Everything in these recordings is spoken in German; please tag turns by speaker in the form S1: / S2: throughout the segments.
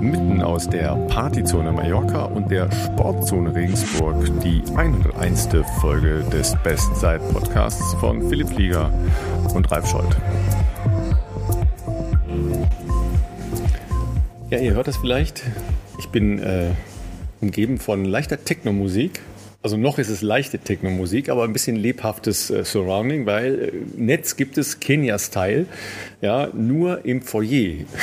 S1: mitten aus der Partyzone Mallorca und der Sportzone Regensburg die 101. Folge des Bestzeit Podcasts von Philipp Flieger und Ralf Scholz. Ja, ihr hört das vielleicht. Ich bin äh, umgeben von leichter Techno-Musik. Also noch ist es leichte Techno-Musik, aber ein bisschen lebhaftes äh, Surrounding, weil äh, Netz gibt es Kenia-Style, ja, nur im Foyer.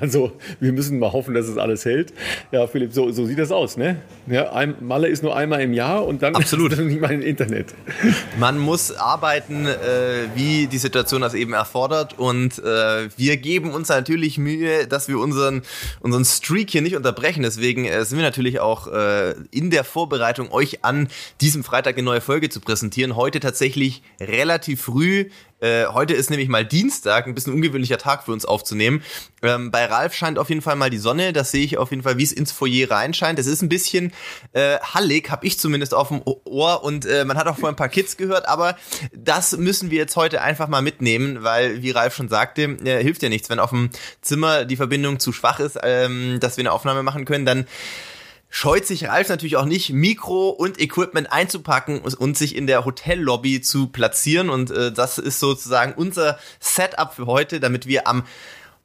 S1: Also wir müssen mal hoffen, dass es alles hält. Ja, Philipp, so, so sieht das aus, ne? Ja, ein, Malle ist nur einmal im Jahr und dann
S2: Absolut.
S1: ist nicht mal im Internet.
S2: Man muss arbeiten, äh, wie die Situation das eben erfordert und äh, wir geben uns natürlich Mühe, dass wir unseren, unseren Streak hier nicht unterbrechen. Deswegen äh, sind wir natürlich auch äh, in der Vorbereitung, euch an diesem Freitag eine neue Folge zu präsentieren. Heute tatsächlich relativ früh. Äh, heute ist nämlich mal Dienstag, ein bisschen ungewöhnlicher Tag für uns aufzunehmen. Ähm, bei Ralf scheint auf jeden Fall mal die Sonne. Das sehe ich auf jeden Fall, wie es ins Foyer reinscheint. Es ist ein bisschen äh, hallig, habe ich zumindest auf dem Ohr. Und äh, man hat auch vorhin ein paar Kids gehört. Aber das müssen wir jetzt heute einfach mal mitnehmen, weil, wie Ralf schon sagte, äh, hilft ja nichts, wenn auf dem Zimmer die Verbindung zu schwach ist, ähm, dass wir eine Aufnahme machen können. Dann scheut sich Ralf natürlich auch nicht, Mikro und Equipment einzupacken und sich in der Hotellobby zu platzieren. Und äh, das ist sozusagen unser Setup für heute, damit wir am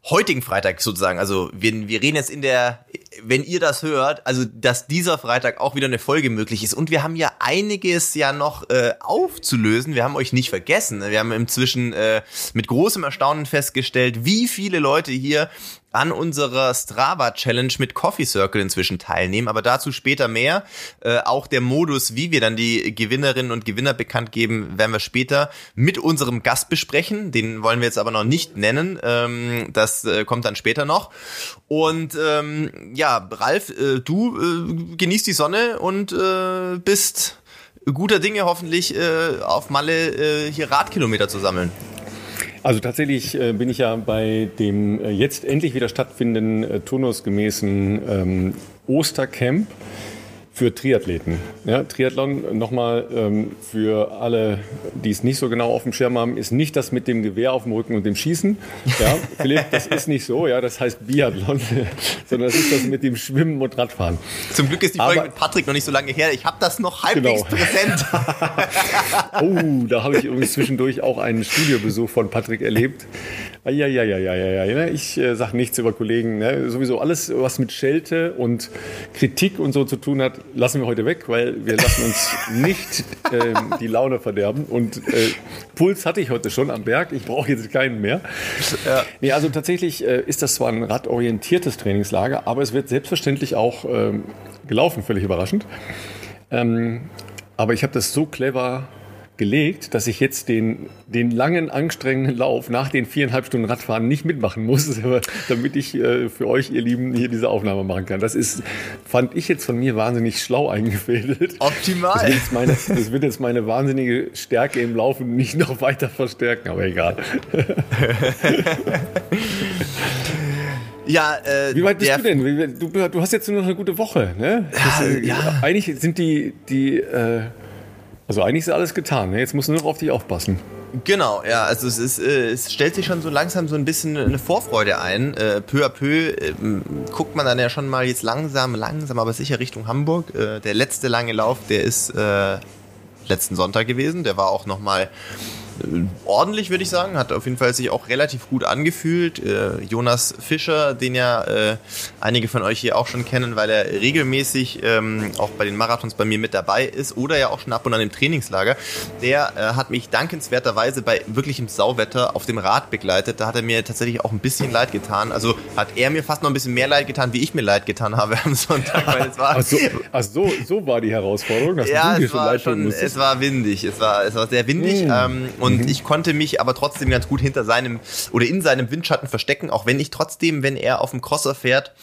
S2: heutigen Freitag sozusagen, also wir, wir reden jetzt in der, wenn ihr das hört, also dass dieser Freitag auch wieder eine Folge möglich ist. Und wir haben ja einiges ja noch äh, aufzulösen. Wir haben euch nicht vergessen. Wir haben inzwischen äh, mit großem Erstaunen festgestellt, wie viele Leute hier an unserer Strava Challenge mit Coffee Circle inzwischen teilnehmen, aber dazu später mehr. Äh, auch der Modus, wie wir dann die Gewinnerinnen und Gewinner bekannt geben, werden wir später mit unserem Gast besprechen. Den wollen wir jetzt aber noch nicht nennen. Ähm, das äh, kommt dann später noch. Und ähm, ja, Ralf, äh, du äh, genießt die Sonne und äh, bist guter Dinge hoffentlich äh, auf Malle äh, hier Radkilometer zu sammeln.
S1: Also tatsächlich äh, bin ich ja bei dem äh, jetzt endlich wieder stattfindenden äh, turnusgemäßen ähm, Ostercamp für Triathleten. Ja, Triathlon nochmal ähm, für alle, die es nicht so genau auf dem Schirm haben, ist nicht das mit dem Gewehr auf dem Rücken und dem Schießen. Ja, Philipp, das ist nicht so. Ja, das heißt Biathlon, sondern das ist das mit dem Schwimmen und Radfahren.
S2: Zum Glück ist die Folge Aber, mit Patrick noch nicht so lange her. Ich habe das noch halbwegs genau. präsent.
S1: oh, da habe ich übrigens zwischendurch auch einen Studiobesuch von Patrick erlebt. Ja, ja, ja, ja, ja, ja. Ich äh, sage nichts über Kollegen. Ne? Sowieso alles, was mit Schelte und Kritik und so zu tun hat, lassen wir heute weg, weil wir lassen uns nicht äh, die Laune verderben. Und äh, Puls hatte ich heute schon am Berg. Ich brauche jetzt keinen mehr. Ja. Nee, also tatsächlich äh, ist das zwar ein radorientiertes Trainingslager, aber es wird selbstverständlich auch ähm, gelaufen, völlig überraschend. Ähm, aber ich habe das so clever gelegt, dass ich jetzt den, den langen, anstrengenden Lauf nach den viereinhalb Stunden Radfahren nicht mitmachen muss, damit ich äh, für euch, ihr Lieben, hier diese Aufnahme machen kann. Das ist, fand ich jetzt von mir wahnsinnig schlau eingefädelt.
S2: Optimal.
S1: Das wird, jetzt meine, das wird jetzt meine wahnsinnige Stärke im Laufen nicht noch weiter verstärken, aber egal.
S2: Ja, äh,
S1: Wie weit bist du denn? Du, du, hast jetzt nur noch eine gute Woche, ne? Das, ja, äh, ja. Eigentlich sind die, die äh, also eigentlich ist alles getan. Ne? Jetzt musst du nur noch auf dich aufpassen.
S2: Genau, ja, also es, ist, äh, es stellt sich schon so langsam so ein bisschen eine Vorfreude ein. Äh, peu à peu äh, guckt man dann ja schon mal jetzt langsam, langsam, aber sicher Richtung Hamburg. Äh, der letzte lange Lauf, der ist äh, letzten Sonntag gewesen. Der war auch nochmal ordentlich, würde ich sagen. Hat auf jeden Fall sich auch relativ gut angefühlt. Äh, Jonas Fischer, den ja äh, einige von euch hier auch schon kennen, weil er regelmäßig ähm, auch bei den Marathons bei mir mit dabei ist oder ja auch schon ab und an im Trainingslager, der äh, hat mich dankenswerterweise bei wirklichem Sauwetter auf dem Rad begleitet. Da hat er mir tatsächlich auch ein bisschen leid getan. Also hat er mir fast noch ein bisschen mehr leid getan, wie ich mir leid getan habe am Sonntag. Weil es war
S1: ach so, ach so, so war die Herausforderung.
S2: Ja, es war, schon, es war windig. Es war, es war sehr windig. Mm. Ähm, und mhm. ich konnte mich aber trotzdem ganz gut hinter seinem oder in seinem Windschatten verstecken, auch wenn ich trotzdem, wenn er auf dem Crosser fährt,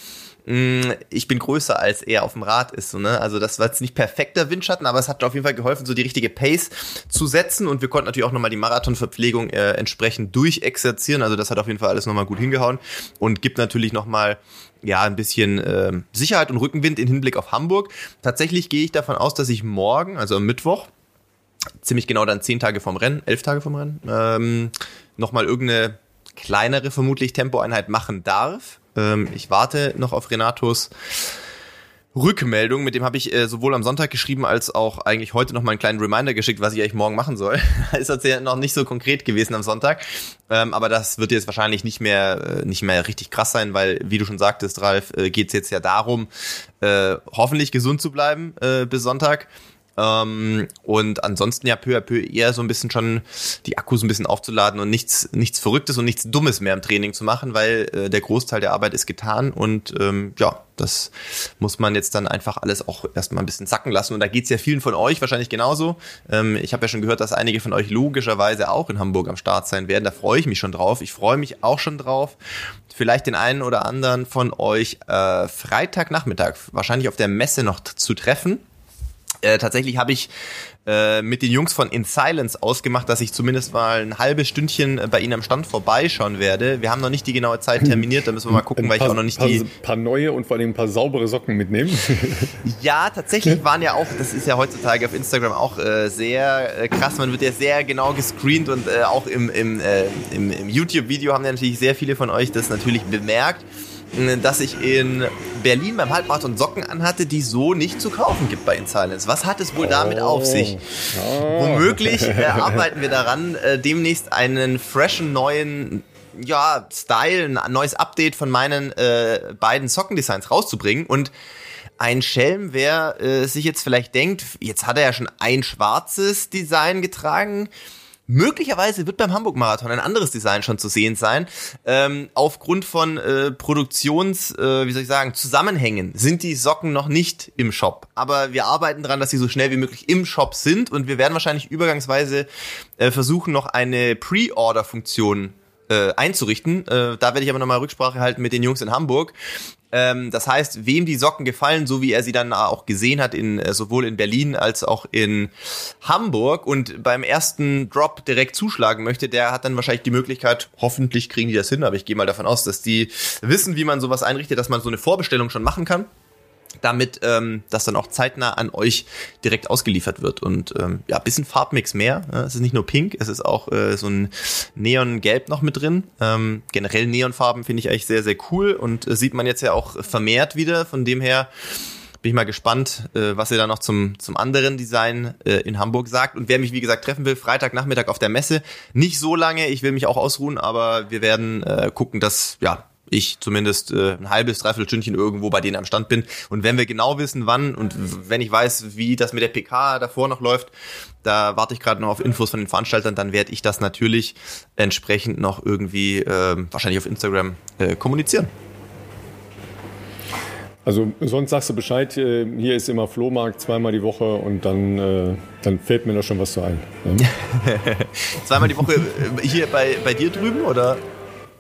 S2: mm, ich bin größer als er auf dem Rad ist. So, ne? Also das war jetzt nicht perfekter Windschatten, aber es hat auf jeden Fall geholfen, so die richtige Pace zu setzen. Und wir konnten natürlich auch nochmal die Marathonverpflegung äh, entsprechend durchexerzieren. Also das hat auf jeden Fall alles nochmal gut hingehauen und gibt natürlich nochmal ja, ein bisschen äh, Sicherheit und Rückenwind in Hinblick auf Hamburg. Tatsächlich gehe ich davon aus, dass ich morgen, also am Mittwoch, ziemlich genau dann zehn Tage vom Rennen, elf Tage vom Rennen, ähm, nochmal irgendeine kleinere vermutlich Tempoeinheit machen darf. Ähm, ich warte noch auf Renatos Rückmeldung, mit dem habe ich äh, sowohl am Sonntag geschrieben als auch eigentlich heute noch mal einen kleinen Reminder geschickt, was ich eigentlich morgen machen soll. ist ja noch nicht so konkret gewesen am Sonntag, ähm, aber das wird jetzt wahrscheinlich nicht mehr äh, nicht mehr richtig krass sein, weil wie du schon sagtest, Ralf, äh, geht es jetzt ja darum, äh, hoffentlich gesund zu bleiben äh, bis Sonntag ähm, und ansonsten ja peu à peu eher so ein bisschen schon die Akkus ein bisschen aufzuladen und nichts, nichts Verrücktes und nichts Dummes mehr im Training zu machen, weil äh, der Großteil der Arbeit ist getan und ähm, ja, das muss man jetzt dann einfach alles auch erstmal ein bisschen sacken lassen. Und da geht's ja vielen von euch wahrscheinlich genauso. Ähm, ich habe ja schon gehört, dass einige von euch logischerweise auch in Hamburg am Start sein werden. Da freue ich mich schon drauf. Ich freue mich auch schon drauf. Vielleicht den einen oder anderen von euch äh, Freitagnachmittag wahrscheinlich auf der Messe noch zu treffen. Äh, tatsächlich habe ich äh, mit den Jungs von In Silence ausgemacht, dass ich zumindest mal ein halbes Stündchen äh, bei ihnen am Stand vorbeischauen werde. Wir haben noch nicht die genaue Zeit terminiert, da müssen wir mal gucken,
S1: ein
S2: weil
S1: paar,
S2: ich auch noch nicht
S1: paar,
S2: die.
S1: paar neue und vor allem ein paar saubere Socken mitnehmen.
S2: ja, tatsächlich waren ja auch, das ist ja heutzutage auf Instagram auch äh, sehr krass, man wird ja sehr genau gescreent und auch im, im, im, im YouTube-Video haben ja natürlich sehr viele von euch das natürlich bemerkt dass ich in Berlin beim Halbmarathon Socken anhatte, die so nicht zu kaufen gibt bei InSilence. Was hat es wohl damit auf sich?
S1: Oh.
S2: Womöglich äh, arbeiten wir daran, äh, demnächst einen freshen neuen ja, Style, ein neues Update von meinen äh, beiden Sockendesigns rauszubringen und ein Schelm, wer äh, sich jetzt vielleicht denkt, jetzt hat er ja schon ein schwarzes Design getragen, Möglicherweise wird beim Hamburg-Marathon ein anderes Design schon zu sehen sein. Ähm, aufgrund von äh, Produktions, äh, wie soll ich sagen, Zusammenhängen sind die Socken noch nicht im Shop. Aber wir arbeiten daran, dass sie so schnell wie möglich im Shop sind und wir werden wahrscheinlich übergangsweise äh, versuchen, noch eine Pre-Order-Funktion äh, einzurichten. Äh, da werde ich aber nochmal Rücksprache halten mit den Jungs in Hamburg. Ähm, das heißt, wem die Socken gefallen, so wie er sie dann auch gesehen hat, in, äh, sowohl in Berlin als auch in Hamburg und beim ersten Drop direkt zuschlagen möchte, der hat dann wahrscheinlich die Möglichkeit, hoffentlich kriegen die das hin, aber ich gehe mal davon aus, dass die wissen, wie man sowas einrichtet, dass man so eine Vorbestellung schon machen kann damit ähm, das dann auch zeitnah an euch direkt ausgeliefert wird. Und ähm, ja, bisschen Farbmix mehr. Ja, es ist nicht nur pink, es ist auch äh, so ein Neongelb noch mit drin. Ähm, generell Neonfarben finde ich eigentlich sehr, sehr cool und äh, sieht man jetzt ja auch vermehrt wieder. Von dem her bin ich mal gespannt, äh, was ihr da noch zum, zum anderen Design äh, in Hamburg sagt. Und wer mich, wie gesagt, treffen will, Freitagnachmittag auf der Messe. Nicht so lange, ich will mich auch ausruhen, aber wir werden äh, gucken, dass ja ich zumindest äh, ein halbes, dreiviertel Stündchen irgendwo bei denen am Stand bin. Und wenn wir genau wissen, wann und wenn ich weiß, wie das mit der PK davor noch läuft, da warte ich gerade noch auf Infos von den Veranstaltern, dann werde ich das natürlich entsprechend noch irgendwie äh, wahrscheinlich auf Instagram äh, kommunizieren.
S1: Also sonst sagst du Bescheid, äh, hier ist immer Flohmarkt zweimal die Woche und dann, äh, dann fällt mir da schon was zu ein.
S2: Ja? zweimal die Woche äh, hier bei, bei dir drüben oder?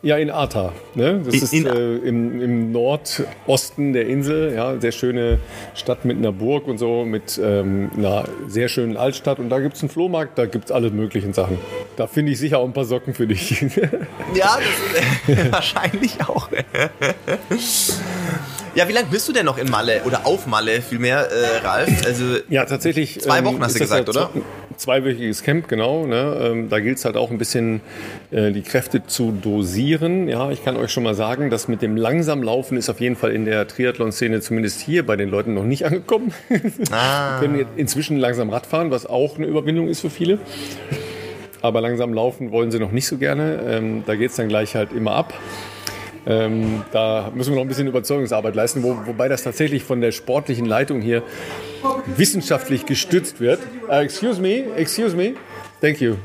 S1: Ja, in Arta. Ne? Das ist äh, im, im, Nordosten der Insel. Ja, sehr schöne Stadt mit einer Burg und so, mit ähm, einer sehr schönen Altstadt. Und da gibt es einen Flohmarkt, da gibt es alle möglichen Sachen. Da finde ich sicher auch ein paar Socken für dich.
S2: ja, das ist, wahrscheinlich auch. Ja, wie lange bist du denn noch in Malle oder auf Malle vielmehr, äh, Ralf?
S1: Also ja, tatsächlich.
S2: Zwei Wochen ähm, hast du gesagt,
S1: ja
S2: oder?
S1: Zweiwöchiges Camp, genau. Ne? Ähm, da gilt es halt auch ein bisschen äh, die Kräfte zu dosieren. Ja, ich kann euch schon mal sagen, dass mit dem langsam Laufen ist auf jeden Fall in der Triathlon-Szene zumindest hier bei den Leuten noch nicht angekommen. Ah. können jetzt inzwischen langsam Radfahren, was auch eine Überwindung ist für viele. Aber langsam laufen wollen sie noch nicht so gerne. Ähm, da geht es dann gleich halt immer ab. Ähm, da müssen wir noch ein bisschen Überzeugungsarbeit leisten, wo, wobei das tatsächlich von der sportlichen Leitung hier wissenschaftlich gestützt wird. Uh, excuse me, excuse me. Thank you.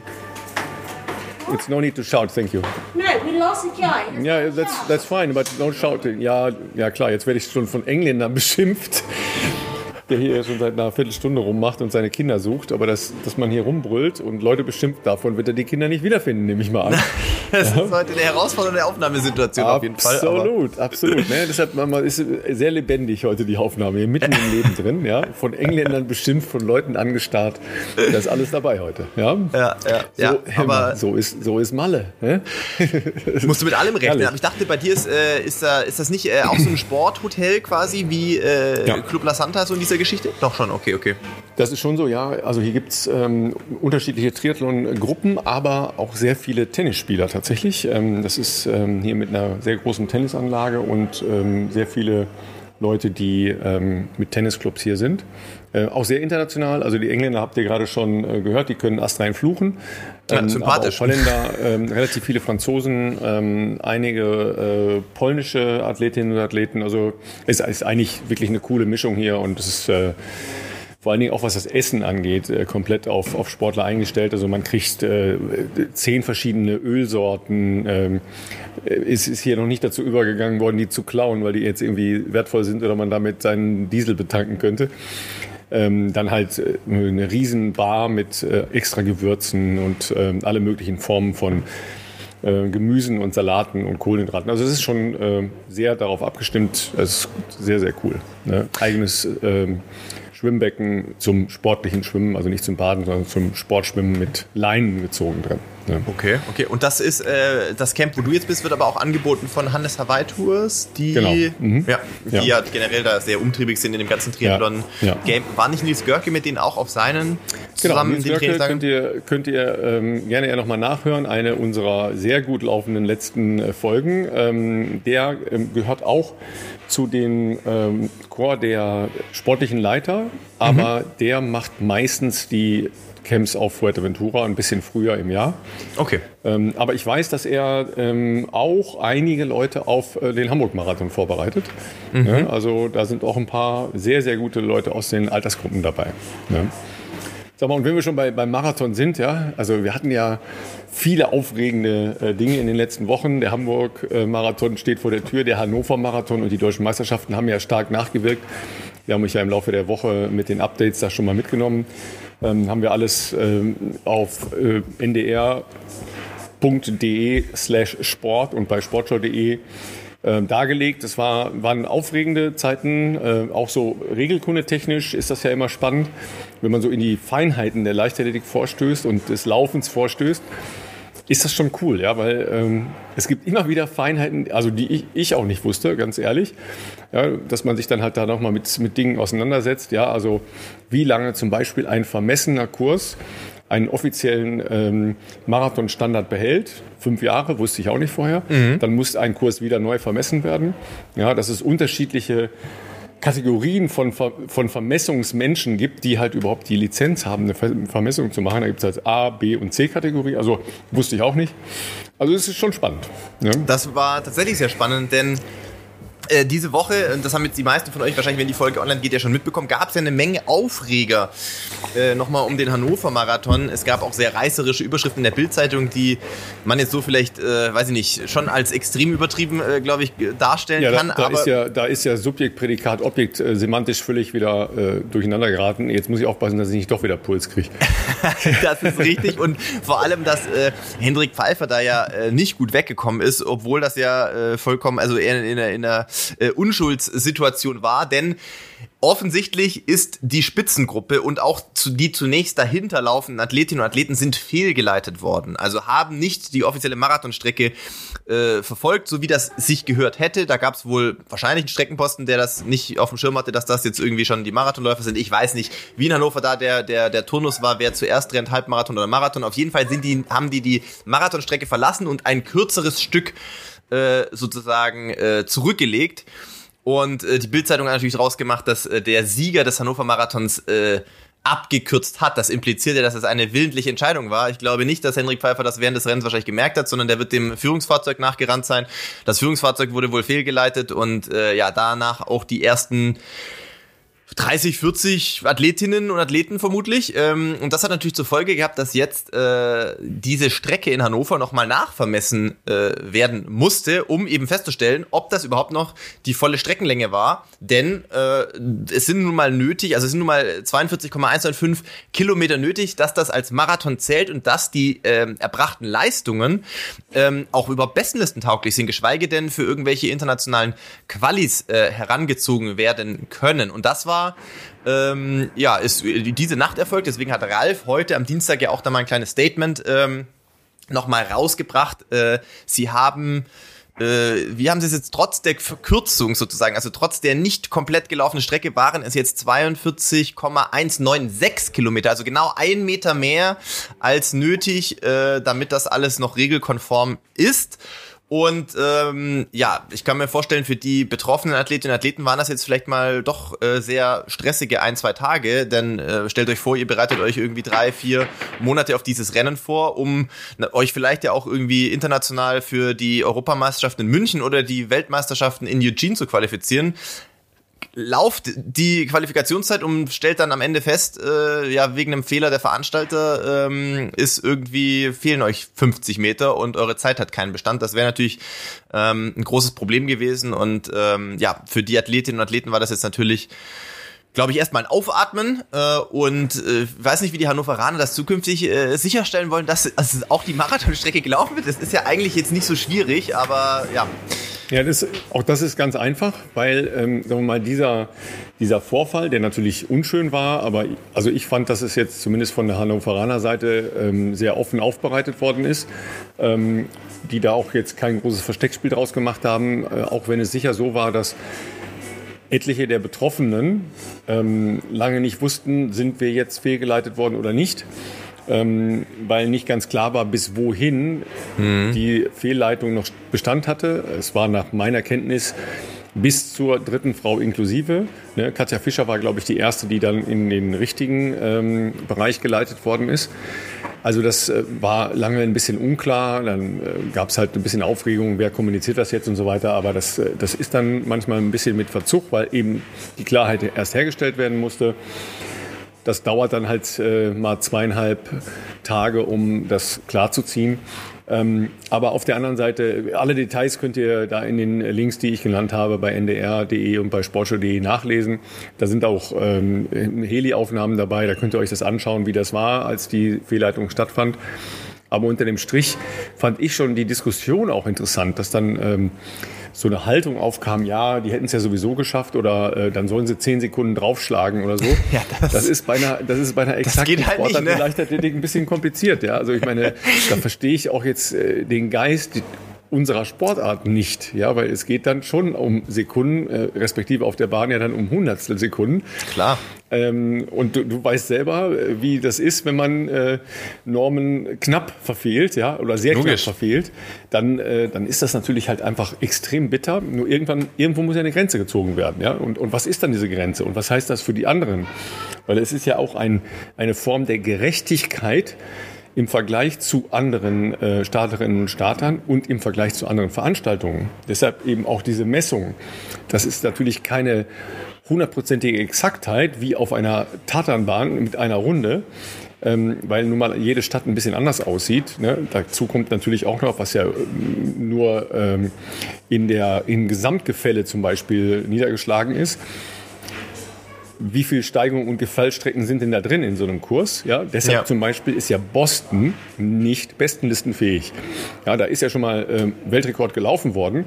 S1: It's no need to shout, thank you.
S3: No, we lost the guy.
S1: Ja, yeah, that's, that's fine, but don't shout. Ja, ja klar, jetzt werde ich schon von Engländern beschimpft der hier schon seit einer Viertelstunde rummacht und seine Kinder sucht. Aber dass, dass man hier rumbrüllt und Leute bestimmt, davon wird er die Kinder nicht wiederfinden, nehme ich mal an.
S2: das ja. ist heute eine herausfordernde Aufnahmesituation
S1: absolut,
S2: auf jeden Fall.
S1: Absolut, absolut. Ne? Deshalb man, ist sehr lebendig heute die Aufnahme hier mitten im Leben drin. Ja? Von Engländern bestimmt, von Leuten angestarrt. Da ist alles dabei heute. Ja,
S2: ja, ja.
S1: So,
S2: ja
S1: aber so ist, so ist Malle. Ne?
S2: Musst du mit allem rechnen. Aber ich dachte, bei dir ist, äh, ist, da, ist das nicht äh, auch so ein Sporthotel quasi wie äh, ja. Club La Santa, so in dieser dieser Geschichte? Doch schon, okay, okay.
S1: Das ist schon so, ja. Also hier gibt es ähm, unterschiedliche Triathlon-Gruppen, aber auch sehr viele Tennisspieler tatsächlich. Tatsächlich. Ähm, das ist ähm, hier mit einer sehr großen Tennisanlage und ähm, sehr viele Leute, die ähm, mit Tennisclubs hier sind. Äh, auch sehr international. Also die Engländer habt ihr gerade schon äh, gehört, die können astrein fluchen.
S2: Ja, ähm, sympathisch.
S1: Holländer, ähm, relativ viele Franzosen, einige äh, polnische Athletinnen und Athleten. Also es ist eigentlich wirklich eine coole Mischung hier und es ist äh, vor allen Dingen auch was das Essen angeht, äh, komplett auf, auf Sportler eingestellt. Also man kriegt äh, zehn verschiedene Ölsorten. Ähm, es ist hier noch nicht dazu übergegangen worden, die zu klauen, weil die jetzt irgendwie wertvoll sind oder man damit seinen Diesel betanken könnte. Ähm, dann halt äh, eine riesen Bar mit äh, extra Gewürzen und ähm, alle möglichen Formen von äh, Gemüsen und Salaten und Kohlenhydraten. Also es ist schon äh, sehr darauf abgestimmt. Es ist sehr, sehr cool. Ne? Eigenes ähm, Schwimmbecken zum sportlichen Schwimmen, also nicht zum Baden, sondern zum Sportschwimmen mit Leinen gezogen drin.
S2: Ja. Okay, okay. Und das ist äh, das Camp, wo du jetzt bist, wird aber auch angeboten von Hannes Hawaii Tours, die,
S1: genau.
S2: mhm. ja, die ja. ja. generell da sehr umtriebig sind in dem ganzen Triathlon-Game. War nicht Nils Görke mit denen auch auf seinen
S1: genau, zusammen Nils Görke könnt ihr, könnt ihr ähm, gerne ja nochmal nachhören. Eine unserer sehr gut laufenden letzten äh, Folgen. Ähm, der ähm, gehört auch zu den ähm, Chor der sportlichen Leiter, aber mhm. der macht meistens die Camps auf Fuerteventura ein bisschen früher im Jahr.
S2: Okay.
S1: Ähm, aber ich weiß, dass er ähm, auch einige Leute auf äh, den Hamburg-Marathon vorbereitet. Mhm. Ja, also da sind auch ein paar sehr, sehr gute Leute aus den Altersgruppen dabei. Ja. Sag mal, und wenn wir schon bei, beim Marathon sind, ja, also wir hatten ja viele aufregende äh, Dinge in den letzten Wochen. Der Hamburg-Marathon steht vor der Tür, der Hannover-Marathon und die deutschen Meisterschaften haben ja stark nachgewirkt. Wir haben euch ja im Laufe der Woche mit den Updates da schon mal mitgenommen. Ähm, haben wir alles ähm, auf äh, ndr.de slash sport und bei sportschau.de äh, dargelegt. Es war, waren aufregende Zeiten, äh, auch so regelkundetechnisch ist das ja immer spannend, wenn man so in die Feinheiten der Leichtathletik vorstößt und des Laufens vorstößt ist das schon cool, ja, weil ähm, es gibt immer wieder Feinheiten, also die ich, ich auch nicht wusste, ganz ehrlich, ja, dass man sich dann halt da nochmal mit, mit Dingen auseinandersetzt, ja, also wie lange zum Beispiel ein vermessener Kurs einen offiziellen ähm, Marathonstandard behält, fünf Jahre, wusste ich auch nicht vorher, mhm. dann muss ein Kurs wieder neu vermessen werden, ja, dass es unterschiedliche Kategorien von, von Vermessungsmenschen gibt, die halt überhaupt die Lizenz haben, eine Vermessung zu machen. Da gibt es halt A, B und C-Kategorie. Also wusste ich auch nicht. Also es ist schon spannend.
S2: Ja. Das war tatsächlich sehr spannend, denn äh, diese Woche, das haben jetzt die meisten von euch wahrscheinlich, wenn die Folge online geht, ja schon mitbekommen, gab es ja eine Menge Aufreger äh, nochmal um den Hannover-Marathon. Es gab auch sehr reißerische Überschriften in der Bildzeitung, die man jetzt so vielleicht, äh, weiß ich nicht, schon als extrem übertrieben, äh, glaube ich, darstellen
S1: ja,
S2: kann.
S1: Da, da, ist ja, da ist ja Subjekt, Prädikat, Objekt äh, semantisch völlig wieder äh, durcheinander geraten. Jetzt muss ich aufpassen, dass ich nicht doch wieder Puls kriege.
S2: das ist richtig und vor allem, dass äh, Hendrik Pfeiffer da ja äh, nicht gut weggekommen ist, obwohl das ja äh, vollkommen, also eher in, in, in einer äh, Unschuldssituation war, denn Offensichtlich ist die Spitzengruppe und auch die zunächst dahinter laufenden Athletinnen und Athleten sind fehlgeleitet worden. Also haben nicht die offizielle Marathonstrecke äh, verfolgt, so wie das sich gehört hätte. Da gab es wohl wahrscheinlich einen Streckenposten, der das nicht auf dem Schirm hatte, dass das jetzt irgendwie schon die Marathonläufer sind. Ich weiß nicht, wie in Hannover da der, der, der Turnus war, wer zuerst rennt, Halbmarathon oder Marathon. Auf jeden Fall sind die, haben die die Marathonstrecke verlassen und ein kürzeres Stück äh, sozusagen äh, zurückgelegt. Und äh, die Bildzeitung hat natürlich rausgemacht, dass äh, der Sieger des Hannover Marathons äh, abgekürzt hat. Das impliziert ja, dass es eine willentliche Entscheidung war. Ich glaube nicht, dass Henrik Pfeiffer das während des Rennens wahrscheinlich gemerkt hat, sondern der wird dem Führungsfahrzeug nachgerannt sein. Das Führungsfahrzeug wurde wohl fehlgeleitet und äh, ja, danach auch die ersten 30, 40 Athletinnen und Athleten vermutlich. Ähm, und das hat natürlich zur Folge gehabt, dass jetzt äh, diese Strecke in Hannover nochmal nachvermessen äh, werden musste, um eben festzustellen, ob das überhaupt noch die volle Streckenlänge war. Denn äh, es sind nun mal nötig, also es sind nun mal 42,195 Kilometer nötig, dass das als Marathon zählt und dass die äh, erbrachten Leistungen ähm, auch überhaupt Bestenlisten tauglich sind, geschweige denn für irgendwelche internationalen Qualis äh, herangezogen werden können. Und das war war, ähm, ja, ist diese Nacht erfolgt. Deswegen hat Ralf heute am Dienstag ja auch da mal ein kleines Statement ähm, nochmal rausgebracht. Äh, sie haben äh, wie haben Sie es jetzt trotz der Verkürzung sozusagen, also trotz der nicht komplett gelaufenen Strecke waren es jetzt 42,196 Kilometer, also genau ein Meter mehr als nötig, äh, damit das alles noch regelkonform ist. Und ähm, ja, ich kann mir vorstellen, für die betroffenen Athletinnen und Athleten waren das jetzt vielleicht mal doch äh, sehr stressige ein, zwei Tage. Denn äh, stellt euch vor, ihr bereitet euch irgendwie drei, vier Monate auf dieses Rennen vor, um na, euch vielleicht ja auch irgendwie international für die Europameisterschaften in München oder die Weltmeisterschaften in Eugene zu qualifizieren lauft die Qualifikationszeit und stellt dann am Ende fest, äh, ja, wegen einem Fehler der Veranstalter ähm, ist irgendwie, fehlen euch 50 Meter und eure Zeit hat keinen Bestand. Das wäre natürlich ähm, ein großes Problem gewesen und ähm, ja, für die Athletinnen und Athleten war das jetzt natürlich glaube ich, erstmal ein Aufatmen äh, und äh, weiß nicht, wie die Hannoveraner das zukünftig äh, sicherstellen wollen, dass also auch die Marathonstrecke gelaufen wird. Das ist ja eigentlich jetzt nicht so schwierig, aber ja.
S1: Ja, das, auch das ist ganz einfach, weil ähm, sagen wir mal, dieser, dieser Vorfall, der natürlich unschön war, aber also ich fand, dass es jetzt zumindest von der Hannoveraner Seite ähm, sehr offen aufbereitet worden ist, ähm, die da auch jetzt kein großes Versteckspiel draus gemacht haben, äh, auch wenn es sicher so war, dass etliche der Betroffenen ähm, lange nicht wussten, sind wir jetzt fehlgeleitet worden oder nicht ähm, weil nicht ganz klar war, bis wohin mhm. die Fehlleitung noch Bestand hatte. Es war nach meiner Kenntnis bis zur dritten Frau inklusive. Ne, Katja Fischer war, glaube ich, die erste, die dann in den richtigen ähm, Bereich geleitet worden ist. Also das äh, war lange ein bisschen unklar. Dann äh, gab es halt ein bisschen Aufregung, wer kommuniziert das jetzt und so weiter. Aber das, äh, das ist dann manchmal ein bisschen mit Verzug, weil eben die Klarheit erst hergestellt werden musste. Das dauert dann halt mal zweieinhalb Tage, um das klarzuziehen. Ähm, aber auf der anderen Seite, alle Details könnt ihr da in den Links, die ich genannt habe, bei ndr.de und bei sportshow.de nachlesen. Da sind auch ähm, Heli-Aufnahmen dabei, da könnt ihr euch das anschauen, wie das war, als die Fehlleitung stattfand. Aber unter dem Strich fand ich schon die Diskussion auch interessant, dass dann ähm, so eine Haltung aufkam, ja, die hätten es ja sowieso geschafft oder äh, dann sollen sie zehn Sekunden draufschlagen oder so. ja, das, das, ist bei einer, das ist bei einer exakten halt Sportart ne? Leichtathletik ein bisschen kompliziert. Ja, also ich meine, da verstehe ich auch jetzt äh, den Geist, unserer Sportart nicht, ja, weil es geht dann schon um Sekunden, äh, respektive auf der Bahn ja dann um Hundertstel Sekunden.
S2: Klar.
S1: Ähm, und du, du, weißt selber, äh, wie das ist, wenn man äh, Normen knapp verfehlt, ja, oder sehr Logisch. knapp verfehlt, dann, äh, dann ist das natürlich halt einfach extrem bitter. Nur irgendwann, irgendwo muss ja eine Grenze gezogen werden, ja. Und, und was ist dann diese Grenze? Und was heißt das für die anderen? Weil es ist ja auch ein, eine Form der Gerechtigkeit, im Vergleich zu anderen äh, Starterinnen und Startern und im Vergleich zu anderen Veranstaltungen. Deshalb eben auch diese Messung. Das ist natürlich keine hundertprozentige Exaktheit wie auf einer Tatanbahn mit einer Runde, ähm, weil nun mal jede Stadt ein bisschen anders aussieht. Ne? Dazu kommt natürlich auch noch, was ja ähm, nur ähm, in der in Gesamtgefälle zum Beispiel niedergeschlagen ist wie viel Steigung und Gefallstrecken sind denn da drin in so einem Kurs? Ja, deshalb ja. zum Beispiel ist ja Boston nicht bestenlistenfähig. Ja, da ist ja schon mal ähm, Weltrekord gelaufen worden.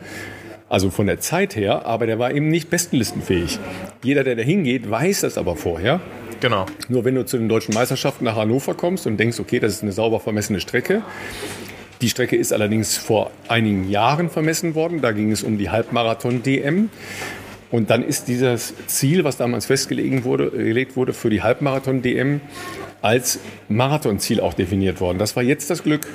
S1: Also von der Zeit her, aber der war eben nicht bestenlistenfähig. Jeder, der da hingeht, weiß das aber vorher.
S2: Genau.
S1: Nur wenn du zu den deutschen Meisterschaften nach Hannover kommst und denkst, okay, das ist eine sauber vermessene Strecke. Die Strecke ist allerdings vor einigen Jahren vermessen worden. Da ging es um die Halbmarathon-DM. Und dann ist dieses Ziel, was damals festgelegt wurde, gelegt wurde für die Halbmarathon-DM, als Marathonziel auch definiert worden. Das war jetzt das Glück.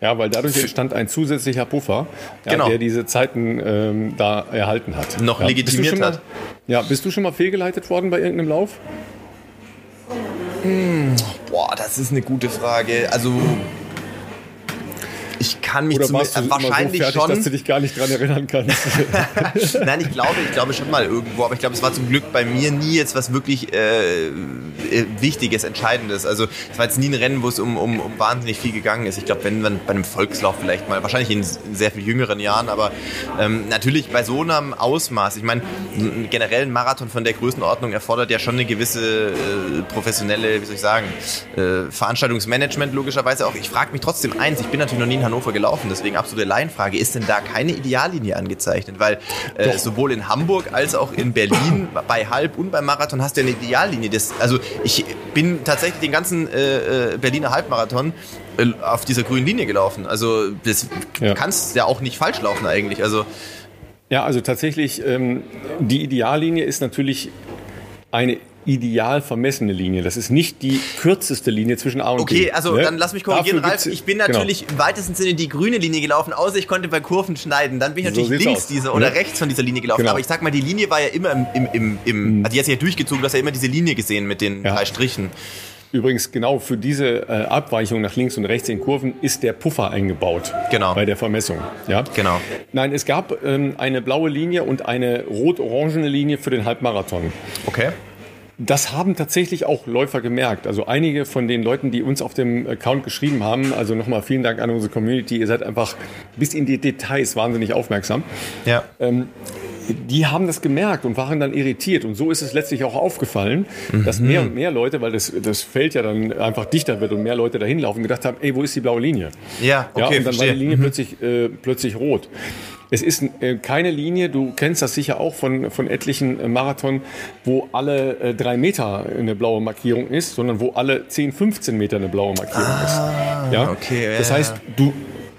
S1: Ja, weil dadurch entstand ein zusätzlicher Puffer, ja, genau. der diese Zeiten ähm, da erhalten hat.
S2: Noch ja, legitimiert
S1: mal,
S2: hat.
S1: Ja, bist du schon mal fehlgeleitet worden bei irgendeinem Lauf?
S2: Hm, boah, das ist eine gute Frage. Also ich kann mich
S1: Oder warst du wahrscheinlich so fertig, schon, dass du dich gar nicht dran erinnern kannst.
S2: Nein, ich glaube, ich glaube schon mal irgendwo, aber ich glaube, es war zum Glück bei mir nie jetzt was wirklich äh, äh, Wichtiges, Entscheidendes. Also es war jetzt nie ein Rennen, wo es um, um, um wahnsinnig viel gegangen ist. Ich glaube, wenn man bei einem Volkslauf vielleicht mal, wahrscheinlich in, sehr viel jüngeren Jahren, aber ähm, natürlich bei so einem Ausmaß. Ich meine, generell ein Marathon von der Größenordnung erfordert ja schon eine gewisse äh, professionelle, wie soll ich sagen, äh, Veranstaltungsmanagement logischerweise auch. Ich frage mich trotzdem eins, ich bin natürlich noch nie in Hannover gelaufen gelaufen, deswegen absolute Laienfrage. Ist denn da keine Ideallinie angezeichnet? Weil äh, sowohl in Hamburg als auch in Berlin bei Halb und beim Marathon hast du eine Ideallinie. Das, also ich bin tatsächlich den ganzen äh, äh Berliner Halbmarathon äh, auf dieser grünen Linie gelaufen. Also das ja. kannst ja auch nicht falsch laufen eigentlich. Also
S1: ja, also tatsächlich, ähm, die Ideallinie ist natürlich eine ideal vermessene Linie. Das ist nicht die kürzeste Linie zwischen A und
S2: okay, B. Okay, also ne? dann lass mich korrigieren, Ralf. Ich bin genau. natürlich genau. im weitesten Sinne die grüne Linie gelaufen, außer ich konnte bei Kurven schneiden. Dann bin ich natürlich so links dieser oder ne? rechts von dieser Linie gelaufen. Genau. Aber ich sag mal, die Linie war ja immer im, im, im, im mhm. also die hat sich ja durchgezogen, du hast ja immer diese Linie gesehen mit den ja. drei Strichen.
S1: Übrigens genau für diese äh, Abweichung nach links und rechts in Kurven ist der Puffer eingebaut. Genau. Bei der Vermessung. Ja.
S2: Genau.
S1: Nein, es gab ähm, eine blaue Linie und eine rot-orangene Linie für den Halbmarathon.
S2: Okay.
S1: Das haben tatsächlich auch Läufer gemerkt. Also einige von den Leuten, die uns auf dem Account geschrieben haben, also nochmal vielen Dank an unsere Community, ihr seid einfach bis in die Details wahnsinnig aufmerksam.
S2: Ja.
S1: Ähm, die haben das gemerkt und waren dann irritiert. Und so ist es letztlich auch aufgefallen, mhm. dass mehr und mehr Leute, weil das, das Feld ja dann einfach dichter wird und mehr Leute dahin laufen, gedacht haben, ey, wo ist die blaue Linie?
S2: Ja, okay, ja
S1: Und dann
S2: verstehe.
S1: war die Linie mhm. plötzlich, äh, plötzlich rot. Es ist äh, keine Linie, du kennst das sicher auch von, von etlichen äh, Marathon, wo alle äh, drei Meter eine blaue Markierung ist, sondern wo alle 10, 15 Meter eine blaue Markierung ah, ist. Ja?
S2: Okay,
S1: ja. Das heißt, du,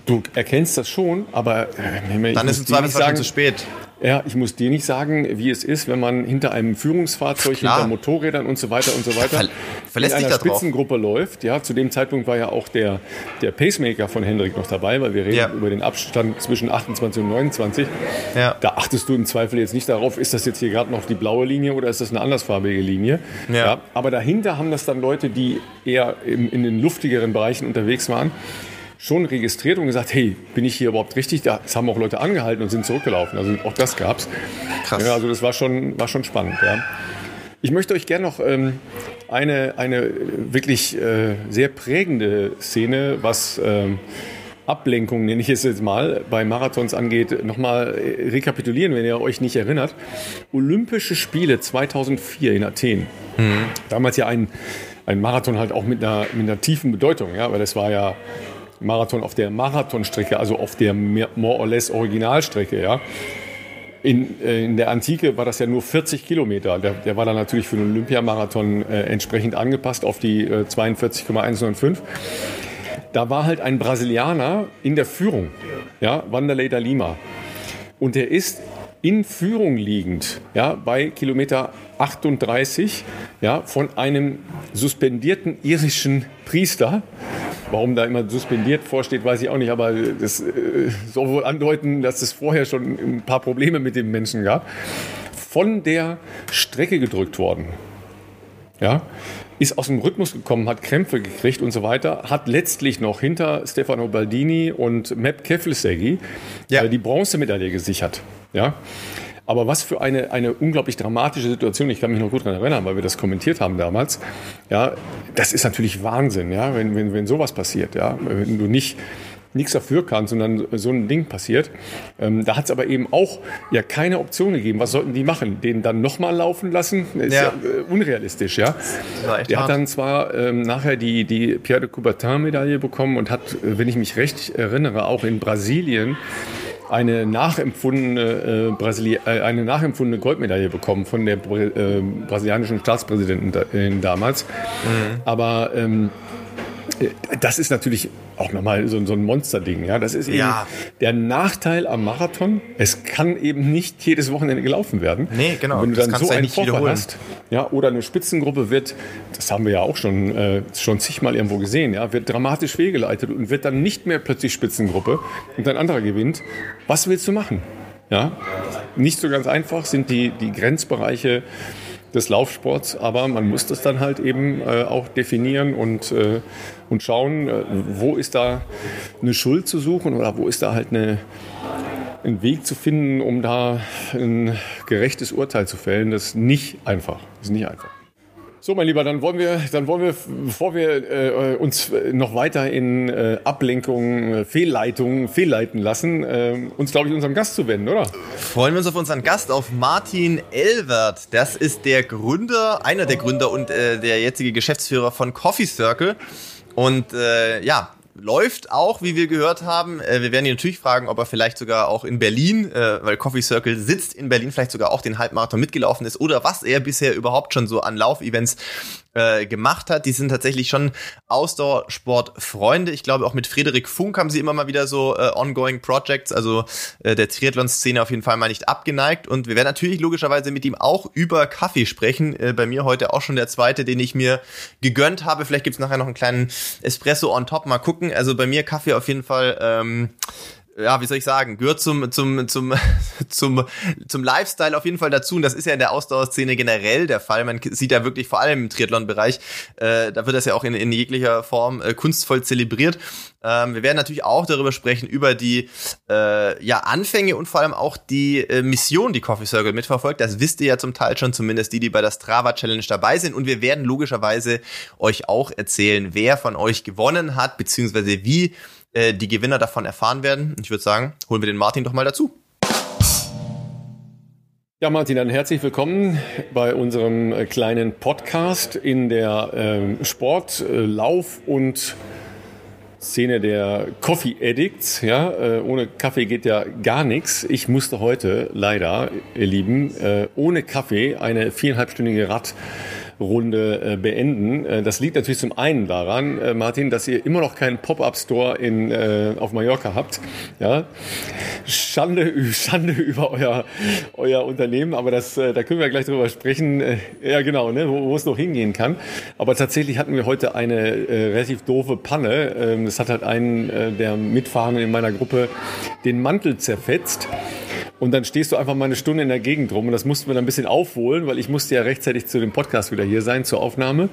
S1: du erkennst das schon, aber
S2: äh, dann ist es zweifelsohne zu spät.
S1: Ja, ich muss dir nicht sagen, wie es ist, wenn man hinter einem Führungsfahrzeug, Klar. hinter Motorrädern und so weiter und so weiter
S2: Ver in
S1: einer Spitzengruppe läuft. Ja, zu dem Zeitpunkt war ja auch der, der Pacemaker von Hendrik noch dabei, weil wir reden ja. über den Abstand zwischen 28 und 29. Ja. Da achtest du im Zweifel jetzt nicht darauf, ist das jetzt hier gerade noch die blaue Linie oder ist das eine andersfarbige Linie. Ja. ja. aber dahinter haben das dann Leute, die eher in, in den luftigeren Bereichen unterwegs waren schon registriert und gesagt, hey, bin ich hier überhaupt richtig? Das haben auch Leute angehalten und sind zurückgelaufen. Also auch das gab's. Krass. Ja, also das war schon, war schon spannend. Ja. Ich möchte euch gerne noch ähm, eine, eine wirklich äh, sehr prägende Szene, was ähm, Ablenkung, nenne ich es jetzt mal, bei Marathons angeht, nochmal äh, rekapitulieren, wenn ihr euch nicht erinnert. Olympische Spiele 2004 in Athen. Mhm. Damals ja ein, ein Marathon halt auch mit einer, mit einer tiefen Bedeutung, ja, weil das war ja Marathon auf der Marathonstrecke, also auf der more or less Originalstrecke, ja. In, äh, in der Antike war das ja nur 40 Kilometer. Der, der war dann natürlich für den Olympiamarathon äh, entsprechend angepasst auf die äh, 42,195. Da war halt ein Brasilianer in der Führung, ja, Wanderlei da Lima. Und der ist in Führung liegend, ja, bei Kilometer 38, ja, von einem suspendierten irischen Priester, Warum da immer suspendiert vorsteht, weiß ich auch nicht, aber das äh, soll wohl andeuten, dass es vorher schon ein paar Probleme mit dem Menschen gab. Von der Strecke gedrückt worden. Ja, ist aus dem Rhythmus gekommen, hat Krämpfe gekriegt und so weiter, hat letztlich noch hinter Stefano Baldini und Mep Keflesegi ja. Äh, die Bronzemedaille gesichert. Ja, aber was für eine, eine unglaublich dramatische Situation. Ich kann mich noch gut daran erinnern, weil wir das kommentiert haben damals. Ja, das ist natürlich Wahnsinn, ja, wenn, wenn, wenn sowas passiert, ja. Wenn du nicht nichts dafür kannst und dann so ein Ding passiert. Ähm, da hat es aber eben auch ja keine Option gegeben. Was sollten die machen? Den dann nochmal laufen lassen? Ist ja, ja äh, unrealistisch, ja. Der hat dann zwar ähm, nachher die, die Pierre de Coubertin-Medaille bekommen und hat, äh, wenn ich mich recht erinnere, auch in Brasilien eine nachempfundene, äh, Brasili äh, eine nachempfundene Goldmedaille bekommen von der äh, brasilianischen Staatspräsidentin äh, damals. Mhm. Aber ähm, äh, das ist natürlich auch nochmal so, so ein Monsterding. Ja, das ist eben ja. der Nachteil am Marathon. Es kann eben nicht jedes Wochenende gelaufen werden.
S2: Nee, genau.
S1: Wenn du dann so einen Vorfall hast, ja, oder eine Spitzengruppe wird, das haben wir ja auch schon, äh, schon zigmal irgendwo gesehen, ja, wird dramatisch fehlgeleitet und wird dann nicht mehr plötzlich Spitzengruppe und ein anderer gewinnt. Was willst du machen? Ja, nicht so ganz einfach sind die, die Grenzbereiche des Laufsports, aber man muss das dann halt eben äh, auch definieren und, äh, und schauen, äh, wo ist da eine Schuld zu suchen oder wo ist da halt eine, ein Weg zu finden, um da ein gerechtes Urteil zu fällen. Das ist nicht einfach. Das ist nicht einfach. So, mein Lieber, dann wollen wir, dann wollen wir, bevor wir äh, uns noch weiter in äh, Ablenkungen, äh, Fehlleitungen, fehlleiten lassen, äh, uns, glaube ich, unserem Gast zu wenden, oder?
S2: Freuen wir uns auf unseren Gast, auf Martin Elwert. Das ist der Gründer, einer der Gründer und äh, der jetzige Geschäftsführer von Coffee Circle. Und äh, ja, läuft auch, wie wir gehört haben. Äh, wir werden ihn natürlich fragen, ob er vielleicht sogar auch in Berlin, äh, weil Coffee Circle sitzt in Berlin, vielleicht sogar auch den Halbmarathon mitgelaufen ist oder was er bisher überhaupt schon so an Laufevents äh, gemacht hat. Die sind tatsächlich schon Ausdauersportfreunde. Ich glaube, auch mit Frederik Funk haben sie immer mal wieder so äh, ongoing Projects, also äh, der Triathlon-Szene auf jeden Fall mal nicht abgeneigt. Und wir werden natürlich logischerweise mit ihm auch über Kaffee sprechen. Äh, bei mir heute auch schon der zweite, den ich mir gegönnt habe. Vielleicht gibt's nachher noch einen kleinen Espresso on top. Mal gucken. Also bei mir Kaffee auf jeden Fall. Ähm, ja, wie soll ich sagen, gehört zum, zum, zum, zum, zum Lifestyle auf jeden Fall dazu. Und das ist ja in der Ausdauerszene generell der Fall. Man sieht ja wirklich vor allem im Triathlon-Bereich, äh, da wird das ja auch in, in jeglicher Form äh, kunstvoll zelebriert. Ähm, wir werden natürlich auch darüber sprechen, über die äh, ja, Anfänge und vor allem auch die äh, Mission, die Coffee Circle mitverfolgt. Das wisst ihr ja zum Teil schon, zumindest die, die bei der Strava Challenge dabei sind. Und wir werden logischerweise euch auch erzählen, wer von euch gewonnen hat, beziehungsweise wie äh, die Gewinner davon erfahren werden. Ich würde sagen, holen wir den Martin doch mal dazu.
S1: Ja, Martin, dann herzlich willkommen bei unserem äh, kleinen Podcast in der äh, Sport, äh, Lauf und Szene der Coffee Addicts. Ja, ohne Kaffee geht ja gar nichts. Ich musste heute leider, ihr Lieben, ohne Kaffee eine viereinhalbstündige Rad Runde äh, beenden. Äh, das liegt natürlich zum einen daran, äh, Martin, dass ihr immer noch keinen Pop-up-Store in äh, auf Mallorca habt. Ja, Schande, Schande über euer euer Unternehmen, aber das, äh, da können wir gleich drüber sprechen. Äh, ja, genau, ne, wo, wo es noch hingehen kann. Aber tatsächlich hatten wir heute eine äh, relativ doofe Panne. Ähm, das hat halt einen äh, der Mitfahrenden in meiner Gruppe den Mantel zerfetzt. Und dann stehst du einfach mal eine Stunde in der Gegend rum. Und das mussten wir dann ein bisschen aufholen, weil ich musste ja rechtzeitig zu dem Podcast wieder hier sein, zur Aufnahme.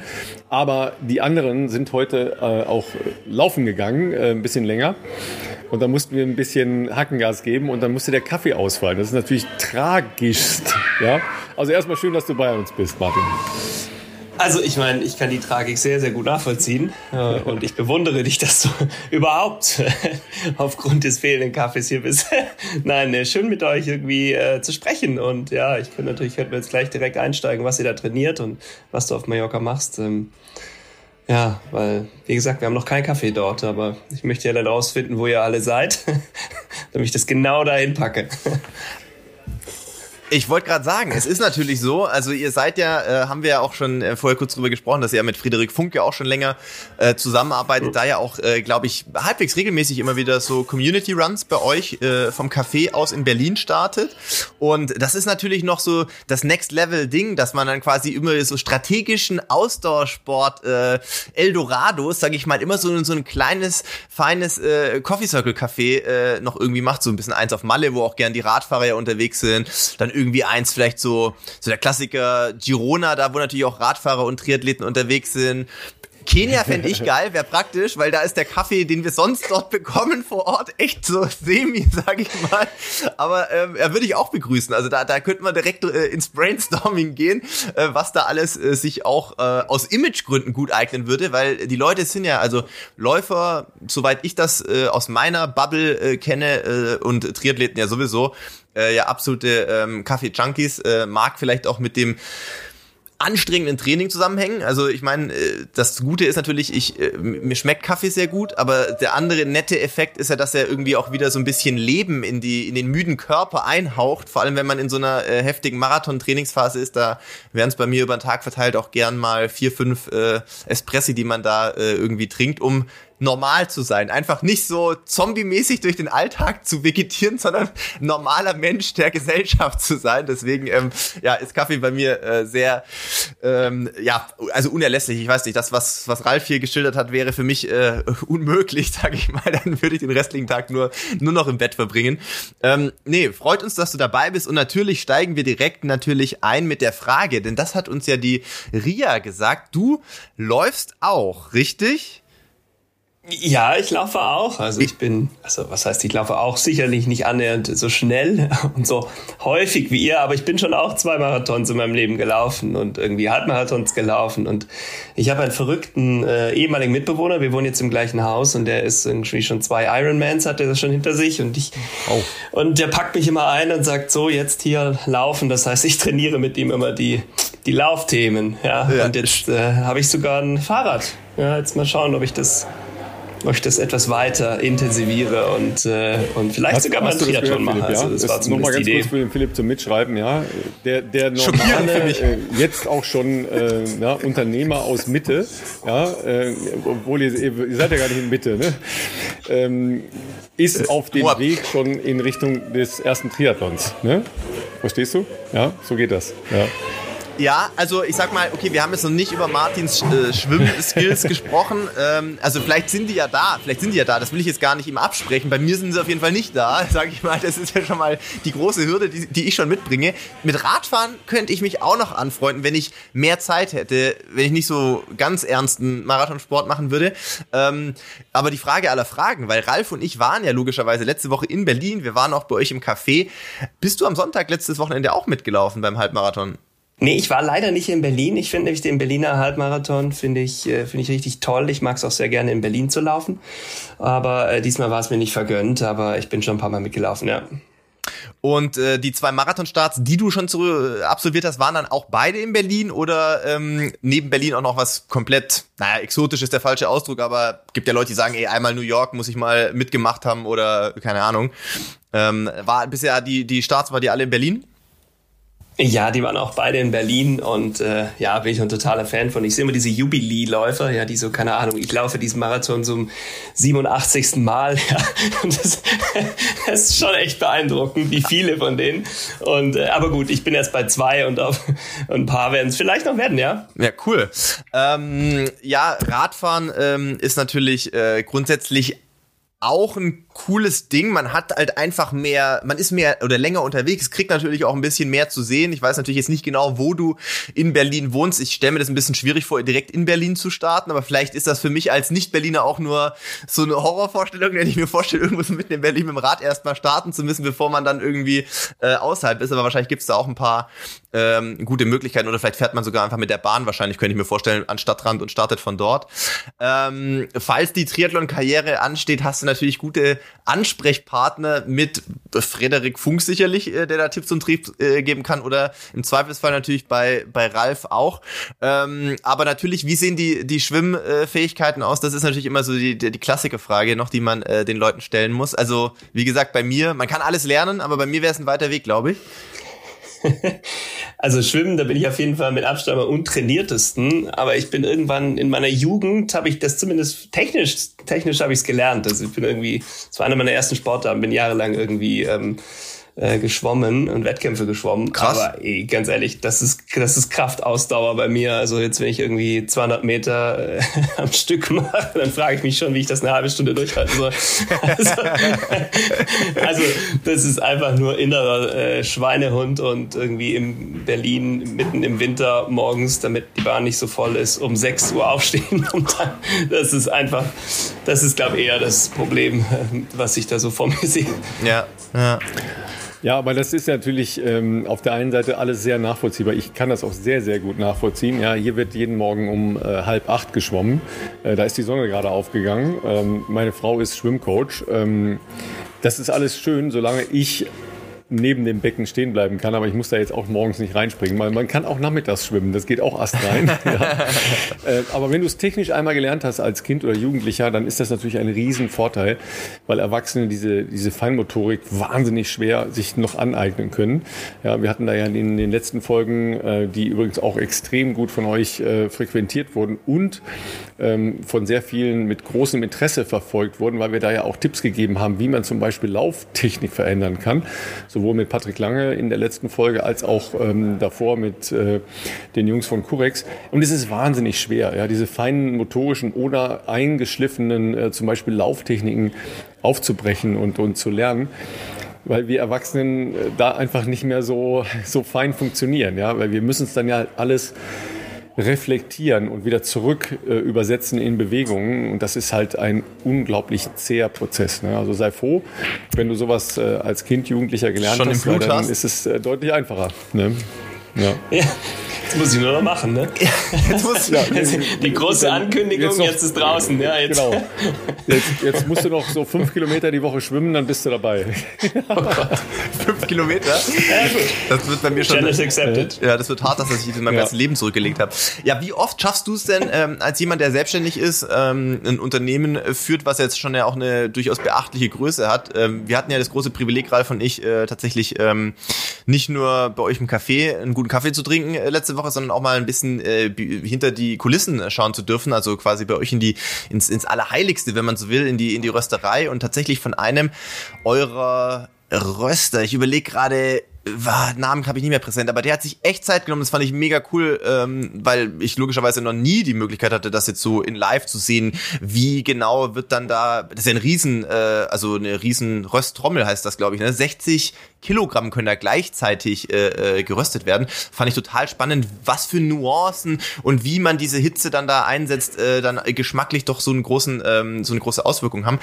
S1: Aber die anderen sind heute äh, auch laufen gegangen, äh, ein bisschen länger. Und dann mussten wir ein bisschen Hackengas geben und dann musste der Kaffee ausfallen. Das ist natürlich tragisch. Ja? Also erstmal schön, dass du bei uns bist, Martin.
S3: Also ich meine, ich kann die Tragik sehr, sehr gut nachvollziehen und ich bewundere dich, dass du überhaupt aufgrund des fehlenden Kaffees hier bist. Nein, äh, schön mit euch irgendwie äh, zu sprechen und ja, ich könnte natürlich könnten wir jetzt gleich direkt einsteigen, was ihr da trainiert und was du auf Mallorca machst. Ähm, ja, weil, wie gesagt, wir haben noch keinen Kaffee dort, aber ich möchte ja dann rausfinden, wo ihr alle seid, damit ich das genau dahin packe.
S2: Ich wollte gerade sagen, es ist natürlich so, also ihr seid ja, äh, haben wir ja auch schon äh, vorher kurz drüber gesprochen, dass ihr ja mit Friederik Funk ja auch schon länger äh, zusammenarbeitet, mhm. da ja auch, äh, glaube ich, halbwegs regelmäßig immer wieder so Community Runs bei euch äh, vom Café aus in Berlin startet. Und das ist natürlich noch so das Next Level Ding, dass man dann quasi immer so strategischen Ausdauersport äh, Eldorados, sage ich mal, immer so, so ein kleines, feines äh, Coffee Circle Café äh, noch irgendwie macht, so ein bisschen eins auf Malle, wo auch gern die Radfahrer ja unterwegs sind, dann irgendwie eins vielleicht so, so der Klassiker Girona, da wo natürlich auch Radfahrer und Triathleten unterwegs sind. Kenia fände ich geil, wäre praktisch, weil da ist der Kaffee, den wir sonst dort bekommen vor Ort, echt so semi, sag ich mal. Aber ähm, er würde ich auch begrüßen. Also da, da könnte man direkt äh, ins Brainstorming gehen, äh, was da alles äh, sich auch äh, aus Imagegründen gut eignen würde, weil die Leute sind ja, also Läufer, soweit ich das äh, aus meiner Bubble äh, kenne äh, und Triathleten ja sowieso, äh, ja absolute ähm, Kaffee-Junkies, äh, mag vielleicht auch mit dem anstrengenden Training zusammenhängen. Also ich meine, äh, das Gute ist natürlich, ich äh, mir schmeckt Kaffee sehr gut, aber der andere nette Effekt ist ja, dass er irgendwie auch wieder so ein bisschen Leben in die in den müden Körper einhaucht. Vor allem, wenn man in so einer äh, heftigen Marathon-Trainingsphase ist, da werden es bei mir über den Tag verteilt auch gern mal vier, fünf äh, Espressi, die man da äh, irgendwie trinkt, um normal zu sein. Einfach nicht so zombie-mäßig durch den Alltag zu vegetieren, sondern normaler Mensch der Gesellschaft zu sein. Deswegen ähm, ja, ist Kaffee bei mir äh, sehr, ähm, ja, also unerlässlich. Ich weiß nicht, das, was, was Ralf hier geschildert hat, wäre für mich äh, unmöglich, sage ich mal. Dann würde ich den restlichen Tag nur, nur noch im Bett verbringen. Ähm, nee, freut uns, dass du dabei bist. Und natürlich steigen wir direkt natürlich ein mit der Frage, denn das hat uns ja die Ria gesagt. Du läufst auch, richtig?
S3: Ja, ich laufe auch. Also ich bin, also was heißt, ich laufe auch sicherlich nicht annähernd so schnell und so häufig wie ihr, aber ich bin schon auch zwei Marathons in meinem Leben gelaufen und irgendwie Halbmarathons gelaufen und ich habe einen verrückten äh, ehemaligen Mitbewohner. Wir wohnen jetzt im gleichen Haus und der ist irgendwie schon zwei Ironmans hat er das schon hinter sich und ich oh. und der packt mich immer ein und sagt so jetzt hier laufen. Das heißt, ich trainiere mit ihm immer die die Laufthemen. Ja, ja. und jetzt äh, habe ich sogar ein Fahrrad. Ja, jetzt mal schauen, ob ich das ob ich das etwas weiter intensiviere und, äh, und vielleicht hast, sogar mal ein Triathlon mache.
S1: Also das, das war nochmal ganz Idee. kurz für den Philipp zum Mitschreiben, ja. Der, der normale, äh, jetzt auch schon äh, na, Unternehmer aus Mitte, ja, äh, obwohl ihr, ihr seid ja gar nicht in Mitte, ne? Ähm, ist auf dem Weg schon in Richtung des ersten Triathlons. Ne? Verstehst du? Ja, so geht das. Ja.
S2: Ja, also ich sag mal, okay, wir haben jetzt noch nicht über Martins äh, Schwimmskills gesprochen. Ähm, also vielleicht sind die ja da, vielleicht sind die ja da. Das will ich jetzt gar nicht ihm absprechen. Bei mir sind sie auf jeden Fall nicht da, sage ich mal. Das ist ja schon mal die große Hürde, die, die, ich schon mitbringe. Mit Radfahren könnte ich mich auch noch anfreunden, wenn ich mehr Zeit hätte, wenn ich nicht so ganz ernsten Marathonsport machen würde. Ähm, aber die Frage aller Fragen, weil Ralf und ich waren ja logischerweise letzte Woche in Berlin. Wir waren auch bei euch im Café. Bist du am Sonntag letztes Wochenende auch mitgelaufen beim Halbmarathon?
S3: Nee, ich war leider nicht in Berlin. Ich finde nämlich den Berliner Halbmarathon finde ich, äh, finde ich richtig toll. Ich mag es auch sehr gerne in Berlin zu laufen. Aber äh, diesmal war es mir nicht vergönnt, aber ich bin schon ein paar Mal mitgelaufen, ja.
S2: Und äh, die zwei Marathonstarts, die du schon zu, absolviert hast, waren dann auch beide in Berlin oder ähm, neben Berlin auch noch was komplett, naja, exotisch ist der falsche Ausdruck, aber gibt ja Leute, die sagen, ey, einmal New York muss ich mal mitgemacht haben oder keine Ahnung. Ähm, war bisher die, die Starts, war die alle in Berlin?
S3: Ja, die waren auch beide in Berlin und äh, ja, bin ich ein totaler Fan von. Ich sehe immer diese Jubilee-Läufer, ja, die so, keine Ahnung, ich laufe diesen Marathon zum 87. Mal. Ja, und das, das ist schon echt beeindruckend, wie viele von denen. Und äh, aber gut, ich bin erst bei zwei und auf ein paar werden es vielleicht noch werden, ja.
S2: Ja, cool. Ähm, ja, Radfahren ähm, ist natürlich äh, grundsätzlich auch ein cooles Ding. Man hat halt einfach mehr, man ist mehr oder länger unterwegs, kriegt natürlich auch ein bisschen mehr zu sehen. Ich weiß natürlich jetzt nicht genau, wo du in Berlin wohnst. Ich stelle mir das ein bisschen schwierig vor, direkt in Berlin zu starten, aber vielleicht ist das für mich als Nicht-Berliner auch nur so eine Horrorvorstellung, wenn ich mir vorstelle, irgendwo so mitten in Berlin mit dem Rad erstmal starten zu müssen, bevor man dann irgendwie äh, außerhalb ist. Aber wahrscheinlich gibt es da auch ein paar ähm, gute Möglichkeiten oder vielleicht fährt man sogar einfach mit der Bahn, wahrscheinlich könnte ich mir vorstellen, an Stadtrand und startet von dort. Ähm, falls die Triathlon-Karriere ansteht, hast du natürlich gute Ansprechpartner mit Frederik Funk sicherlich, äh, der da Tipps und Trieb äh, geben kann oder im Zweifelsfall natürlich bei, bei Ralf auch. Ähm, aber natürlich, wie sehen die, die Schwimmfähigkeiten aus? Das ist natürlich immer so die, die, Klassikerfrage noch, die man äh, den Leuten stellen muss. Also, wie gesagt, bei mir, man kann alles lernen, aber bei mir wäre es ein weiter Weg, glaube ich.
S3: Also Schwimmen, da bin ich auf jeden Fall mit Abstand am untrainiertesten. Aber ich bin irgendwann in meiner Jugend habe ich das zumindest technisch, technisch habe ich es gelernt. Also ich bin irgendwie, es war einer meiner ersten Sportarten, bin jahrelang irgendwie ähm, äh, geschwommen und Wettkämpfe geschwommen. Krass. Aber ey, ganz ehrlich, das ist, das ist Kraftausdauer bei mir. Also jetzt, wenn ich irgendwie 200 Meter äh, am Stück mache, dann frage ich mich schon, wie ich das eine halbe Stunde durchhalten soll. Also, also das ist einfach nur innerer äh, Schweinehund und irgendwie in Berlin mitten im Winter morgens, damit die Bahn nicht so voll ist, um 6 Uhr aufstehen und dann, das ist einfach, das ist glaube ich eher das Problem, äh, was ich da so vor mir sehe.
S2: Ja, ja.
S1: Ja, aber das ist natürlich ähm, auf der einen Seite alles sehr nachvollziehbar. Ich kann das auch sehr, sehr gut nachvollziehen. Ja, hier wird jeden Morgen um äh, halb acht geschwommen. Äh, da ist die Sonne gerade aufgegangen. Ähm, meine Frau ist Schwimmcoach. Ähm, das ist alles schön, solange ich neben dem Becken stehen bleiben kann, aber ich muss da jetzt auch morgens nicht reinspringen. Man, man kann auch nachmittags schwimmen, das geht auch astrein. ja. äh, aber wenn du es technisch einmal gelernt hast als Kind oder Jugendlicher, dann ist das natürlich ein Riesenvorteil, weil Erwachsene diese, diese Feinmotorik wahnsinnig schwer sich noch aneignen können. Ja, wir hatten da ja in den letzten Folgen, äh, die übrigens auch extrem gut von euch äh, frequentiert wurden und ähm, von sehr vielen mit großem Interesse verfolgt wurden, weil wir da ja auch Tipps gegeben haben, wie man zum Beispiel Lauftechnik verändern kann. So sowohl mit Patrick Lange in der letzten Folge als auch ähm, davor mit äh, den Jungs von Curex. Und es ist wahnsinnig schwer, ja, diese feinen motorischen oder eingeschliffenen äh, zum Beispiel Lauftechniken aufzubrechen und, und zu lernen weil wir Erwachsenen äh, da einfach nicht mehr so, so fein funktionieren, ja, weil wir müssen es dann ja alles reflektieren und wieder zurück äh, übersetzen in Bewegungen. Und das ist halt ein unglaublich zäher Prozess. Ne? Also sei froh, wenn du sowas äh, als Kind, Jugendlicher gelernt
S2: Schon
S1: hast,
S2: dann
S1: hast. ist es äh, deutlich einfacher. Ne?
S3: Ja. ja. Jetzt muss ich nur noch machen, ne? Jetzt muss, ja, die große Ankündigung, jetzt, noch, jetzt, ist draußen. Ja, jetzt. Genau.
S1: Jetzt, jetzt, musst du noch so fünf Kilometer die Woche schwimmen, dann bist du dabei.
S2: Oh Gott. Fünf Kilometer. Ja, gut. Das wird bei mir schon. accepted. Ja, das wird hart, dass ich in meinem ja. ganzen Leben zurückgelegt habe. Ja, wie oft schaffst du es denn, ähm, als jemand, der selbstständig ist, ähm, ein Unternehmen führt, was jetzt schon ja auch eine durchaus beachtliche Größe hat? Ähm, wir hatten ja das große Privileg, Ralf und ich, äh, tatsächlich ähm, nicht nur bei euch im Café einen guten Kaffee zu trinken äh, letzte Woche, sondern auch mal ein bisschen äh, hinter die Kulissen schauen zu dürfen. Also quasi bei euch in die ins, ins Allerheiligste, wenn man so will, in die in die Rösterei und tatsächlich von einem eurer Röster. Ich überlege gerade, war, Namen habe ich nicht mehr präsent, aber der hat sich echt Zeit genommen. Das fand ich mega cool, ähm, weil ich logischerweise noch nie die Möglichkeit hatte, das jetzt so in Live zu sehen. Wie genau wird dann da, das ist ja ein Riesen, äh, also eine riesen Rösttrommel heißt das, glaube ich, ne? 60 Kilogramm können da gleichzeitig äh, äh, geröstet werden. Fand ich total spannend, was für Nuancen und wie man diese Hitze dann da einsetzt, äh, dann geschmacklich doch so einen großen, ähm, so eine große Auswirkung haben.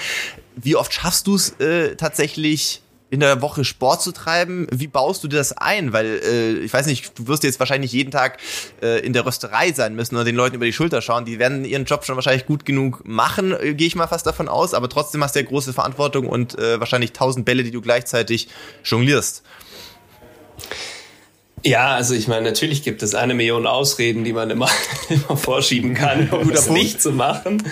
S2: Wie oft schaffst du es äh, tatsächlich? In der Woche Sport zu treiben. Wie baust du dir das ein? Weil äh, ich weiß nicht, du wirst jetzt wahrscheinlich jeden Tag äh, in der Rösterei sein müssen oder den Leuten über die Schulter schauen. Die werden ihren Job schon wahrscheinlich gut genug machen, äh, gehe ich mal fast davon aus. Aber trotzdem hast du ja große Verantwortung und äh, wahrscheinlich tausend Bälle, die du gleichzeitig jonglierst.
S3: Ja, also ich meine, natürlich gibt es eine Million Ausreden, die man immer, immer vorschieben kann, um das nicht zu machen.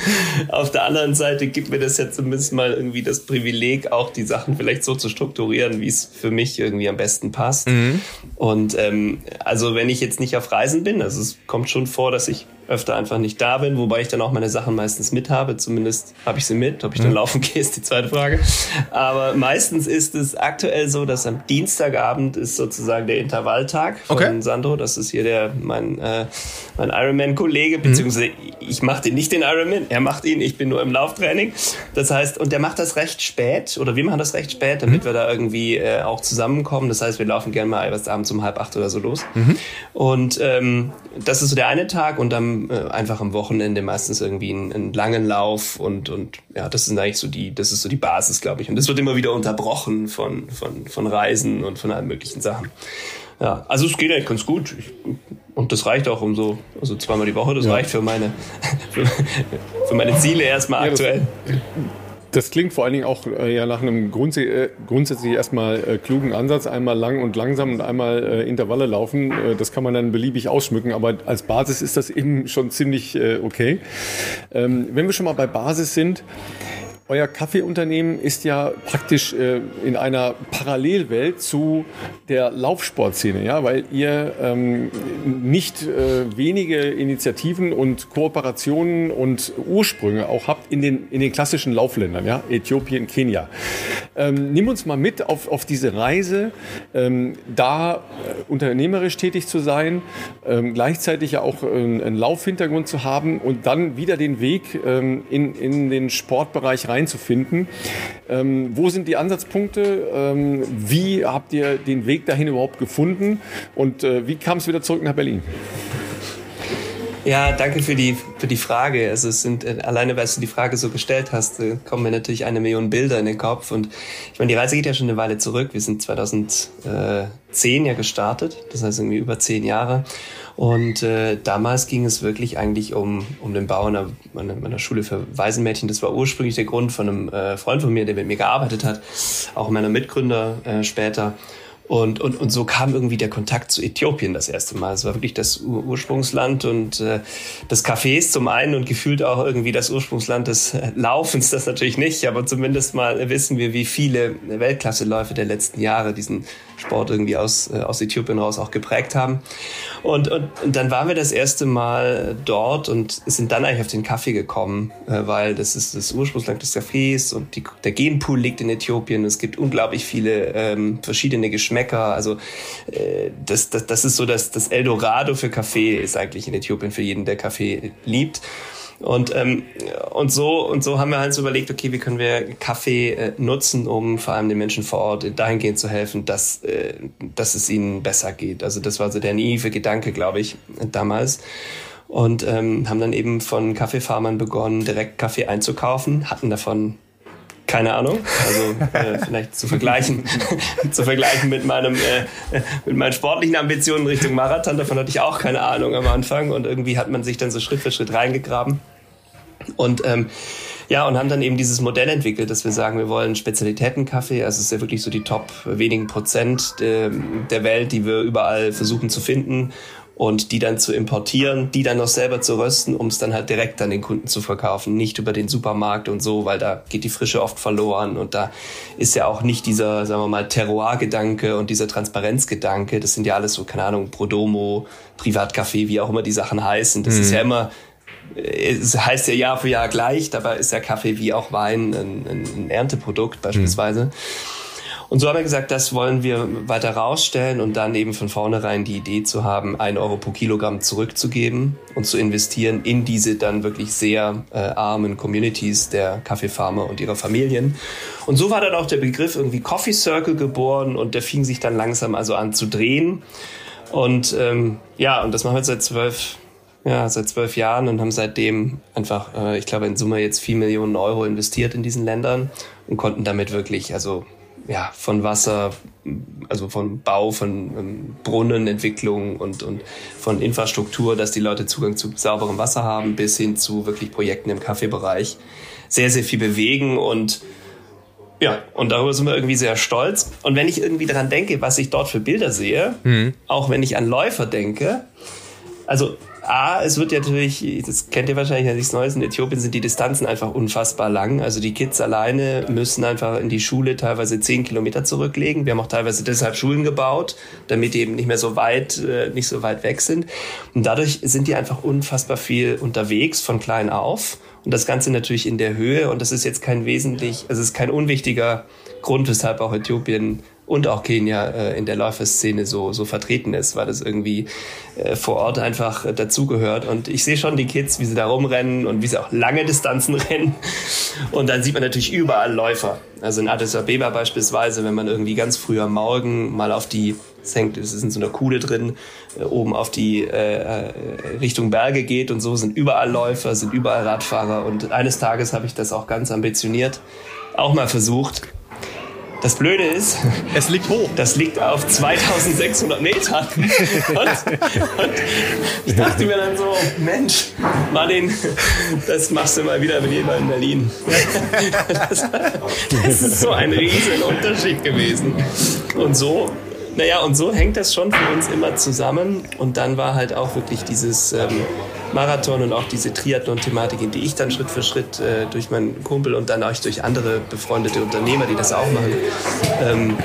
S3: Auf der anderen Seite gibt mir das jetzt zumindest mal irgendwie das Privileg, auch die Sachen vielleicht so zu strukturieren, wie es für mich irgendwie am besten passt. Mhm. Und ähm, also wenn ich jetzt nicht auf Reisen bin, also es kommt schon vor, dass ich öfter einfach nicht da bin, wobei ich dann auch meine Sachen meistens mit habe. Zumindest habe ich sie mit. Ob ich dann mhm. laufen gehe, ist die zweite Frage. Aber meistens ist es aktuell so, dass am Dienstagabend ist sozusagen der Intervalltag von okay. Sandro. Das ist hier der mein, äh, mein Ironman-Kollege, beziehungsweise mhm. ich mache den nicht den Ironman, er macht ihn, ich bin nur im Lauftraining. Das heißt, und der macht das recht spät, oder wir machen das recht spät, damit mhm. wir da irgendwie äh, auch zusammenkommen. Das heißt, wir laufen gerne mal was abends um halb acht oder so los. Mhm. Und ähm, das ist so der eine Tag und am äh, einfach am Wochenende meistens irgendwie einen, einen, langen Lauf und, und ja, das ist eigentlich so die, das ist so die Basis, glaube ich. Und das wird immer wieder unterbrochen von, von, von Reisen und von allen möglichen Sachen. Ja, also es geht eigentlich ganz gut. Ich, und das reicht auch um so, also zweimal die Woche, das ja. reicht für meine, für, für meine Ziele erstmal ja, aktuell. Das,
S1: das klingt vor allen Dingen auch äh, ja nach einem grunds äh, grundsätzlich erstmal äh, klugen Ansatz. Einmal lang und langsam und einmal äh, Intervalle laufen. Äh, das kann man dann beliebig ausschmücken, aber als Basis ist das eben schon ziemlich äh, okay. Ähm, wenn wir schon mal bei Basis sind, euer Kaffeeunternehmen ist ja praktisch äh, in einer Parallelwelt zu der Laufsportszene, ja, weil ihr ähm, nicht äh, wenige Initiativen und Kooperationen und Ursprünge auch habt in den, in den klassischen Laufländern, ja, Äthiopien, Kenia. Ähm, nimm uns mal mit auf, auf diese Reise, ähm, da äh, unternehmerisch tätig zu sein, ähm, gleichzeitig ja auch äh, einen Laufhintergrund zu haben und dann wieder den Weg ähm, in, in den Sportbereich rein reinzufinden. Ähm, wo sind die Ansatzpunkte? Ähm, wie habt ihr den Weg dahin überhaupt gefunden? Und äh, wie kam es wieder zurück nach Berlin?
S3: Ja, danke für die, für die Frage. Also es sind, äh, alleine weil du die Frage so gestellt hast, äh, kommen mir natürlich eine Million Bilder in den Kopf. Und ich meine, die Reise geht ja schon eine Weile zurück. Wir sind 2010 ja gestartet, das heißt irgendwie über zehn Jahre. Und äh, damals ging es wirklich eigentlich um, um den Bau einer, einer Schule für Waisenmädchen. Das war ursprünglich der Grund von einem äh, Freund von mir, der mit mir gearbeitet hat, auch meiner Mitgründer äh, später. Und, und, und so kam irgendwie der Kontakt zu Äthiopien das erste Mal. Es war wirklich das Ur Ursprungsland und äh, des Cafés zum einen und gefühlt auch irgendwie das Ursprungsland des äh, Laufens, das natürlich nicht, aber zumindest mal wissen wir, wie viele Weltklasseläufe der letzten Jahre diesen Sport irgendwie aus, äh, aus Äthiopien raus auch geprägt haben. Und, und, und dann waren wir das erste Mal dort und sind dann eigentlich auf den Kaffee gekommen, äh, weil das ist das Ursprungsland des Kaffees und die, der Genpool liegt in Äthiopien. Es gibt unglaublich viele ähm, verschiedene Geschmäcker. Also äh, das, das, das ist so das, das Eldorado für Kaffee ist eigentlich in Äthiopien für jeden, der Kaffee liebt. Und, ähm, und, so, und so haben wir halt so überlegt, okay, wie können wir Kaffee äh, nutzen, um vor allem den Menschen vor Ort dahingehend zu helfen, dass, äh, dass es ihnen besser geht. Also das war so der naive Gedanke, glaube ich, damals. Und ähm, haben dann eben von Kaffeefarmern begonnen, direkt Kaffee einzukaufen, hatten davon keine Ahnung. Also äh, vielleicht zu vergleichen, zu vergleichen mit meinem äh, mit meinen sportlichen Ambitionen Richtung Marathon. Davon hatte ich auch keine Ahnung am Anfang und irgendwie hat man sich dann so Schritt für Schritt reingegraben. Und ähm, Ja, und haben dann eben dieses Modell entwickelt, dass wir sagen, wir wollen Spezialitätenkaffee. Also es ist ja wirklich so die Top wenigen Prozent der, der Welt, die wir überall versuchen zu finden und die dann zu importieren, die dann noch selber zu rösten, um es dann halt direkt an den Kunden zu verkaufen, nicht über den Supermarkt und so, weil da geht die Frische oft verloren und da ist ja auch nicht dieser, sagen wir mal, Terroir-Gedanke und dieser Transparenzgedanke, das sind ja alles so, keine Ahnung, Prodomo, Privatcafé, wie auch immer die Sachen heißen, das mhm. ist ja immer es heißt ja Jahr für Jahr gleich, dabei ist ja Kaffee wie auch Wein ein, ein Ernteprodukt beispielsweise. Mhm. Und so haben wir gesagt, das wollen wir weiter rausstellen und dann eben von vornherein die Idee zu haben, ein Euro pro Kilogramm zurückzugeben und zu investieren in diese dann wirklich sehr äh, armen Communities der Kaffeefarmer und ihrer Familien. Und so war dann auch der Begriff irgendwie Coffee Circle geboren und der fing sich dann langsam also an zu drehen. Und ähm, ja, und das machen wir seit zwölf ja, seit zwölf Jahren und haben seitdem einfach, äh, ich glaube, in Summe jetzt vier Millionen Euro investiert in diesen Ländern und konnten damit wirklich, also ja, von Wasser, also von Bau, von ähm, Brunnenentwicklung und, und von Infrastruktur, dass die Leute Zugang zu sauberem Wasser haben, bis hin zu wirklich Projekten im Kaffeebereich sehr, sehr viel bewegen und ja, und darüber sind wir irgendwie sehr stolz. Und wenn ich irgendwie daran denke, was ich dort für Bilder sehe, mhm. auch wenn ich an Läufer denke, also A, es wird ja natürlich, das kennt ihr wahrscheinlich ja nichts Neues, in Äthiopien sind die Distanzen einfach unfassbar lang. Also die Kids alleine müssen einfach in die Schule teilweise zehn Kilometer zurücklegen. Wir haben auch teilweise deshalb Schulen gebaut, damit die eben nicht mehr so weit, äh, nicht so weit weg sind. Und dadurch sind die einfach unfassbar viel unterwegs von klein auf. Und das Ganze natürlich in der Höhe. Und das ist jetzt kein wesentlich, also es ist kein unwichtiger Grund, weshalb auch Äthiopien und auch Kenia äh, in der Läuferszene so, so vertreten ist, weil das irgendwie äh, vor Ort einfach äh, dazugehört. Und ich sehe schon die Kids, wie sie da rumrennen und wie sie auch lange Distanzen rennen. Und dann sieht man natürlich überall Läufer. Also in Addis Abeba beispielsweise, wenn man irgendwie ganz früh am Morgen mal auf die es hängt, es ist in so einer Kuhle drin, äh, oben auf die äh, äh Richtung Berge geht und so sind überall Läufer, sind überall Radfahrer und eines Tages habe ich das auch ganz ambitioniert auch mal versucht das Blöde ist,
S2: es liegt hoch.
S3: Das liegt auf 2600 Metern. Und, und ich dachte mir dann so, Mensch, Martin, das machst du mal wieder mit jemandem in Berlin. Das, das ist so ein riesen Unterschied gewesen. Und so naja, und so hängt das schon für uns immer zusammen. Und dann war halt auch wirklich dieses ähm, Marathon und auch diese Triathlon-Thematik, in die ich dann Schritt für Schritt äh, durch meinen Kumpel und dann auch durch andere befreundete Unternehmer, die das auch machen, ähm,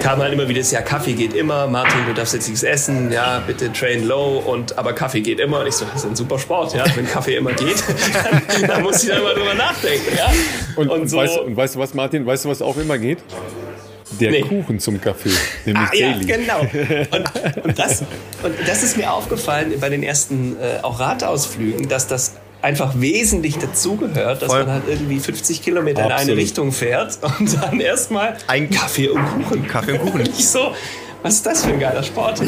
S3: kam halt immer wieder das, ja, Kaffee geht immer, Martin, du darfst jetzt nichts essen, ja, bitte train low, und aber Kaffee geht immer. Und ich so, das ist ein super Sport, ja, wenn Kaffee immer geht, dann, dann muss ich da mal drüber nachdenken, ja.
S1: Und, und, so, weißt, und weißt du was, Martin, weißt du, was auch immer geht? Der nee. Kuchen zum Kaffee,
S3: nämlich ah, Ja, genau. Und, und, das, und das ist mir aufgefallen bei den ersten äh, auch Radausflügen, dass das einfach wesentlich dazugehört, dass Voll. man halt irgendwie 50 Kilometer Absolut. in eine Richtung fährt und dann erstmal ein Kaffee und Kuchen.
S2: Kaffee und Kuchen.
S3: Nicht so, was ist das für ein geiler Sport?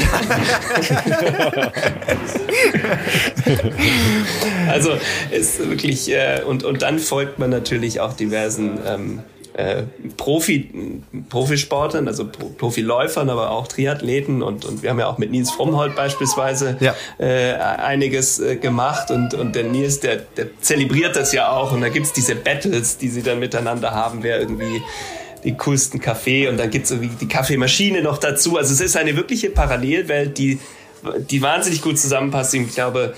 S3: also ist wirklich, äh, und, und dann folgt man natürlich auch diversen ähm, äh, Profi, Profisportlern, also Profiläufern, aber auch Triathleten und, und wir haben ja auch mit Nils Frommholt beispielsweise ja. äh, einiges äh, gemacht und, und der Nils, der, der zelebriert das ja auch und da gibt's diese Battles, die sie dann miteinander haben, wer irgendwie den coolsten Kaffee und dann gibt's irgendwie die Kaffeemaschine noch dazu. Also es ist eine wirkliche Parallelwelt, die, die wahnsinnig gut zusammenpasst. Ich glaube,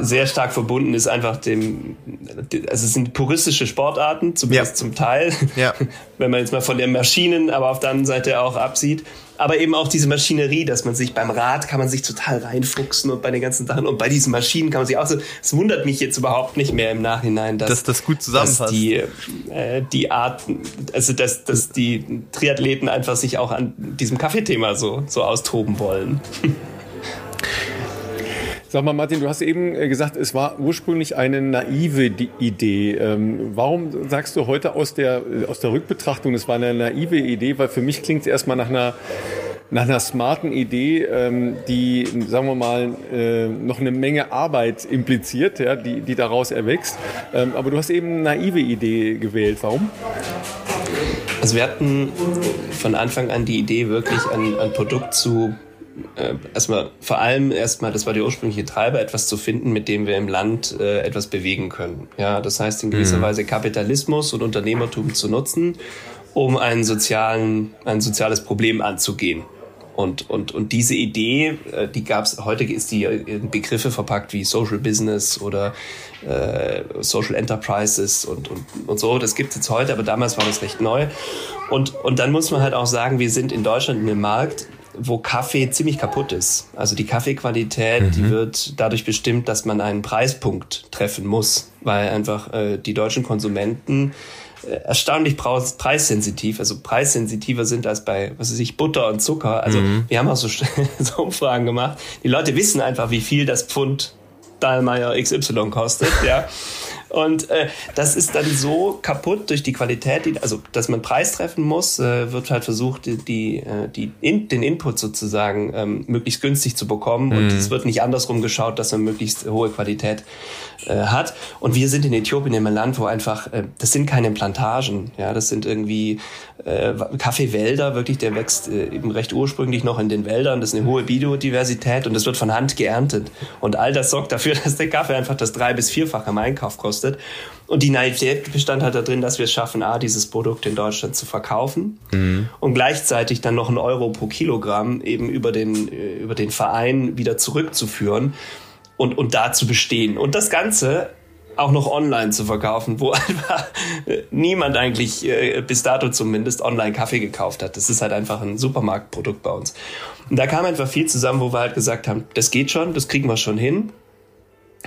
S3: sehr stark verbunden ist einfach dem, also es sind puristische Sportarten, zumindest ja. zum Teil, ja. wenn man jetzt mal von den Maschinen, aber auf der anderen Seite auch absieht. Aber eben auch diese Maschinerie, dass man sich beim Rad kann man sich total reinfuchsen und bei den ganzen Sachen und bei diesen Maschinen kann man sich auch so, es wundert mich jetzt überhaupt nicht mehr im Nachhinein, dass,
S2: dass das gut zusammenpasst. Dass
S3: die, äh, die Art, also dass, dass die Triathleten einfach sich auch an diesem Kaffeethema so, so austoben wollen.
S1: Sag mal, Martin, du hast eben äh, gesagt, es war ursprünglich eine naive Idee. Ähm, warum sagst du heute aus der, äh, aus der Rückbetrachtung, es war eine naive Idee? Weil für mich klingt es erstmal nach einer, nach einer smarten Idee, ähm, die, sagen wir mal, äh, noch eine Menge Arbeit impliziert, die, die daraus erwächst. Ähm, aber du hast eben eine naive Idee gewählt. Warum?
S3: Also wir hatten von Anfang an die Idee, wirklich ein, ein Produkt zu äh, erstmal vor allem erstmal, das war der ursprüngliche Treiber, etwas zu finden, mit dem wir im Land äh, etwas bewegen können. Ja, das heißt in gewisser mhm. Weise Kapitalismus und Unternehmertum zu nutzen, um einen sozialen, ein soziales Problem anzugehen. Und, und, und diese Idee, äh, die gab es, heute ist die in Begriffe verpackt wie Social Business oder äh, Social Enterprises und, und, und so. Das gibt es jetzt heute, aber damals war das recht neu. Und, und dann muss man halt auch sagen, wir sind in Deutschland in einem Markt, wo Kaffee ziemlich kaputt ist. Also die Kaffeequalität, mhm. die wird dadurch bestimmt, dass man einen Preispunkt treffen muss, weil einfach äh, die deutschen Konsumenten äh, erstaunlich preissensitiv, also preissensitiver sind als bei, was weiß ich, Butter und Zucker. Also mhm. wir haben auch so, so Umfragen gemacht. Die Leute wissen einfach, wie viel das Pfund Dahlmeier XY kostet, ja. Und äh, das ist dann so kaputt durch die Qualität, die, also dass man Preis treffen muss, äh, wird halt versucht, die, die, äh, die in, den Input sozusagen ähm, möglichst günstig zu bekommen. Mhm. Und es wird nicht andersrum geschaut, dass man möglichst hohe Qualität äh, hat. Und wir sind in Äthiopien in einem Land, wo einfach, äh, das sind keine Plantagen, ja, das sind irgendwie äh, Kaffeewälder, wirklich, der wächst äh, eben recht ursprünglich noch in den Wäldern. Das ist eine hohe Biodiversität und das wird von Hand geerntet. Und all das sorgt dafür, dass der Kaffee einfach das drei- bis vierfach im Einkauf kostet gekostet. Und die Naivität bestand halt darin, dass wir es schaffen, A, dieses Produkt in Deutschland zu verkaufen mhm. und gleichzeitig dann noch einen Euro pro Kilogramm eben über den, äh, über den Verein wieder zurückzuführen und, und da zu bestehen. Und das Ganze auch noch online zu verkaufen, wo einfach niemand eigentlich äh, bis dato zumindest online Kaffee gekauft hat. Das ist halt einfach ein Supermarktprodukt bei uns. Und da kam einfach viel zusammen, wo wir halt gesagt haben, das geht schon, das kriegen wir schon hin.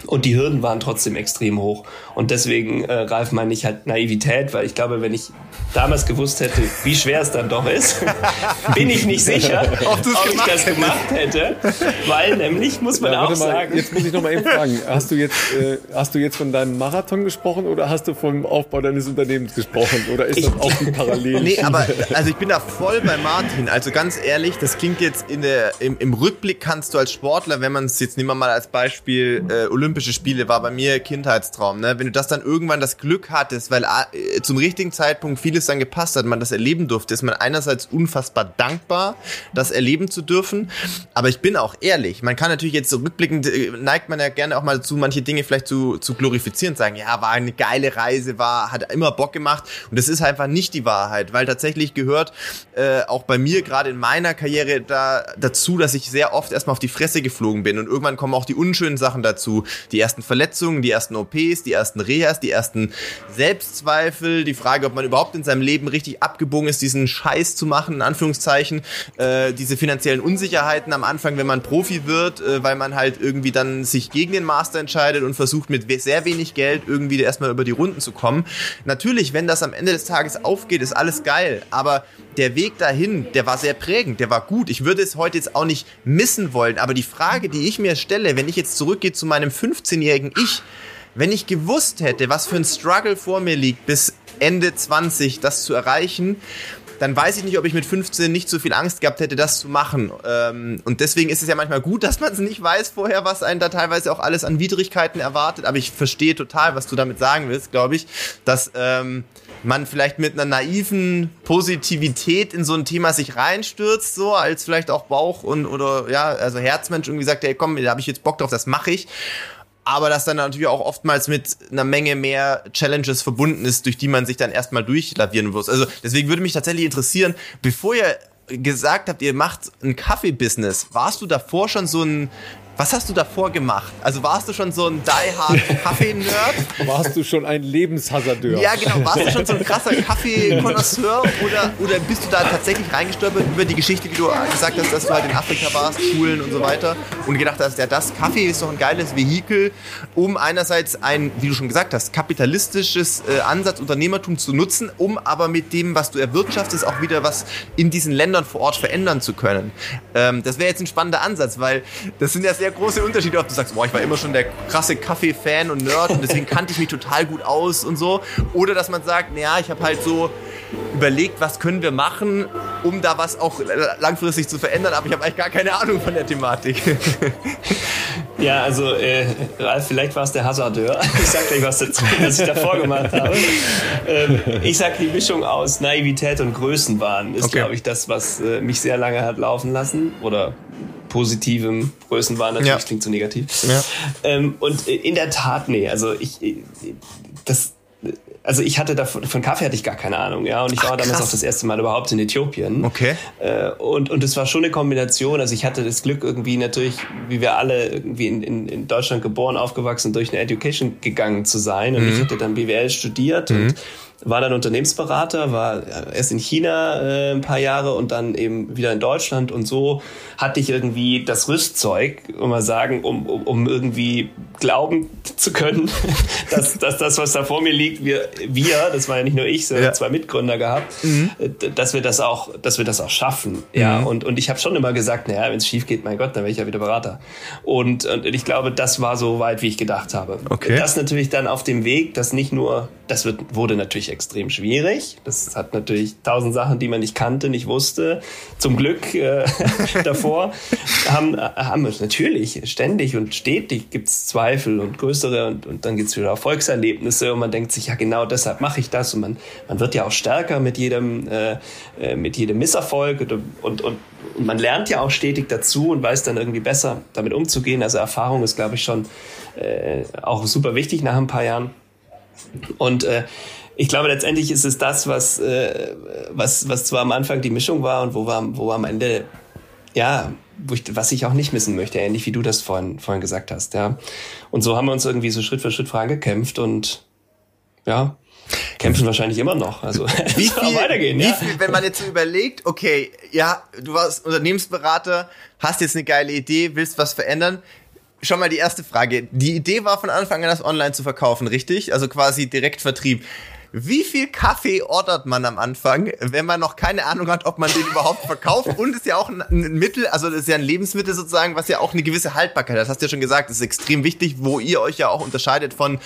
S3: Und die Hürden waren trotzdem extrem hoch. Und deswegen, äh, Ralf, meine ich halt Naivität, weil ich glaube, wenn ich damals gewusst hätte, wie schwer es dann doch ist, bin ich nicht sicher, ob, ob ich das gemacht hätte. Weil nämlich, muss man ja, auch mal, sagen...
S1: Jetzt muss ich noch mal eben fragen, hast du, jetzt, äh, hast du jetzt von deinem Marathon gesprochen oder hast du vom Aufbau deines Unternehmens gesprochen? Oder ist ich, das auch die Parallele?
S2: Nee, aber also ich bin da voll bei Martin. Also ganz ehrlich, das klingt jetzt in der, im, im Rückblick kannst du als Sportler, wenn man es jetzt nehmen wir mal als Beispiel äh, Olympische Spiele war bei mir Kindheitstraum. Ne? Wenn du das dann irgendwann das Glück hattest, weil äh, zum richtigen Zeitpunkt vieles dann gepasst hat, man das erleben durfte, ist man einerseits unfassbar dankbar, das erleben zu dürfen. Aber ich bin auch ehrlich, man kann natürlich jetzt so rückblickend, äh, neigt man ja gerne auch mal zu, manche Dinge vielleicht zu, zu glorifizieren, sagen, ja, war eine geile Reise, war, hat immer Bock gemacht. Und das ist einfach nicht die Wahrheit, weil tatsächlich gehört äh, auch bei mir gerade in meiner Karriere da dazu, dass ich sehr oft erstmal auf die Fresse geflogen bin und irgendwann kommen auch die unschönen Sachen dazu, die ersten Verletzungen, die ersten OPs, die ersten Rehas, die ersten Selbstzweifel, die Frage, ob man überhaupt in seinem Leben richtig abgebogen ist, diesen Scheiß zu machen, in Anführungszeichen, äh, diese finanziellen Unsicherheiten am Anfang, wenn man Profi wird, äh, weil man halt irgendwie dann sich gegen den Master entscheidet und versucht mit sehr wenig Geld irgendwie erstmal über die Runden zu kommen. Natürlich, wenn das am Ende des Tages aufgeht, ist alles geil, aber der Weg dahin, der war sehr prägend, der war gut. Ich würde es heute jetzt auch nicht missen wollen, aber die Frage, die ich mir stelle, wenn ich jetzt zurückgehe zu meinem 15 15-jährigen Ich, wenn ich gewusst hätte, was für ein Struggle vor mir liegt, bis Ende 20 das zu erreichen, dann weiß ich nicht, ob ich mit 15 nicht so viel Angst gehabt hätte, das zu machen. Ähm, und deswegen ist es ja manchmal gut, dass man es nicht weiß vorher, was einen da teilweise auch alles an Widrigkeiten erwartet. Aber ich verstehe total, was du damit sagen willst, glaube ich, dass ähm, man vielleicht mit einer naiven Positivität in so ein Thema sich reinstürzt, so als vielleicht auch Bauch und oder ja, also Herzmensch irgendwie sagt, hey komm, da habe ich jetzt Bock drauf, das mache ich aber das dann natürlich auch oftmals mit einer Menge mehr Challenges verbunden ist, durch die man sich dann erstmal durchlavieren muss. Also deswegen würde mich tatsächlich interessieren, bevor ihr gesagt habt, ihr macht ein Kaffee-Business, warst du davor schon so ein was hast du davor gemacht? Also warst du schon so ein die-hard Kaffee-Nerd?
S1: Warst du schon ein Lebenshazardeur?
S2: Ja, genau. Warst du schon so ein krasser Kaffee-Konnoisseur oder, oder bist du da tatsächlich reingestolpert über die Geschichte, wie du gesagt hast, dass du halt in Afrika warst, Schulen und so weiter und gedacht hast, ja, das Kaffee ist doch ein geiles Vehikel, um einerseits ein, wie du schon gesagt hast, kapitalistisches äh, Ansatz Unternehmertum zu nutzen, um aber mit dem, was du erwirtschaftest, auch wieder was in diesen Ländern vor Ort verändern zu können. Ähm, das wäre jetzt ein spannender Ansatz, weil das sind ja sehr sehr große Unterschiede, ob du sagst, boah, ich war immer schon der krasse Kaffee-Fan und Nerd und deswegen kannte ich mich total gut aus und so. Oder dass man sagt, naja, ich habe halt so überlegt, was können wir machen, um da was auch langfristig zu verändern, aber ich habe eigentlich gar keine Ahnung von der Thematik.
S3: Ja, also äh, Ralf, vielleicht war es der Hasardeur. Ich sag gleich was dazu, was ich davor gemacht habe. Ähm, ich sag die Mischung aus Naivität und Größenwahn ist, okay. glaube ich, das, was äh, mich sehr lange hat laufen lassen oder positivem Größenwahn. Natürlich ja. klingt so negativ. Ja. Ähm, und in der Tat, nee, also ich, das, also ich hatte davon, von Kaffee hatte ich gar keine Ahnung, ja. Und ich Ach, war damals krass. auch das erste Mal überhaupt in Äthiopien.
S2: Okay.
S3: Äh, und, und es war schon eine Kombination. Also ich hatte das Glück irgendwie natürlich, wie wir alle irgendwie in, in, in Deutschland geboren, aufgewachsen, durch eine Education gegangen zu sein. Und mhm. ich hatte dann BWL studiert mhm. und war dann Unternehmensberater, war erst in China äh, ein paar Jahre und dann eben wieder in Deutschland und so hatte ich irgendwie das Rüstzeug, um mal sagen, um, um, um irgendwie glauben zu können, dass, dass das, was da vor mir liegt, wir, wir, das war ja nicht nur ich, sondern ja. zwei Mitgründer gehabt, mhm. dass wir das auch, dass wir das auch schaffen. Ja, mhm. und, und ich habe schon immer gesagt, naja, wenn es schief geht, mein Gott, dann wäre ich ja wieder Berater. Und, und ich glaube, das war so weit, wie ich gedacht habe.
S2: Okay.
S3: Das natürlich dann auf dem Weg, dass nicht nur, das wird, wurde natürlich extrem schwierig. Das hat natürlich tausend Sachen, die man nicht kannte, nicht wusste. Zum Glück äh, davor haben, haben natürlich ständig und stetig gibt's Zweifel und größere und, und dann gibt's wieder Erfolgserlebnisse und man denkt sich, ja genau deshalb mache ich das und man, man wird ja auch stärker mit jedem, äh, äh mit jedem Misserfolg und, und, und, und man lernt ja auch stetig dazu und weiß dann irgendwie besser damit umzugehen. Also Erfahrung ist, glaube ich, schon äh, auch super wichtig nach ein paar Jahren. Und äh, ich glaube, letztendlich ist es das, was, äh, was, was zwar am Anfang die Mischung war und wo wir, wo wir am Ende, ja, wo ich, was ich auch nicht missen möchte, ähnlich wie du das vorhin, vorhin gesagt hast, ja. Und so haben wir uns irgendwie so Schritt für Schritt vorangekämpft und, ja, kämpfen wahrscheinlich immer noch. Also
S2: wie viel, weitergehen, wie ja. viel, wenn man jetzt so überlegt, okay, ja, du warst Unternehmensberater, hast jetzt eine geile Idee, willst was verändern. Schon mal die erste Frage. Die Idee war von Anfang an, das online zu verkaufen, richtig? Also quasi Direktvertrieb. Wie viel Kaffee ordert man am Anfang, wenn man noch keine Ahnung hat, ob man den überhaupt verkauft? Und ist ja auch ein, ein Mittel, also ist ja ein Lebensmittel sozusagen, was ja auch eine gewisse Haltbarkeit hat. Das hast du ja schon gesagt, ist extrem wichtig, wo ihr euch ja auch unterscheidet von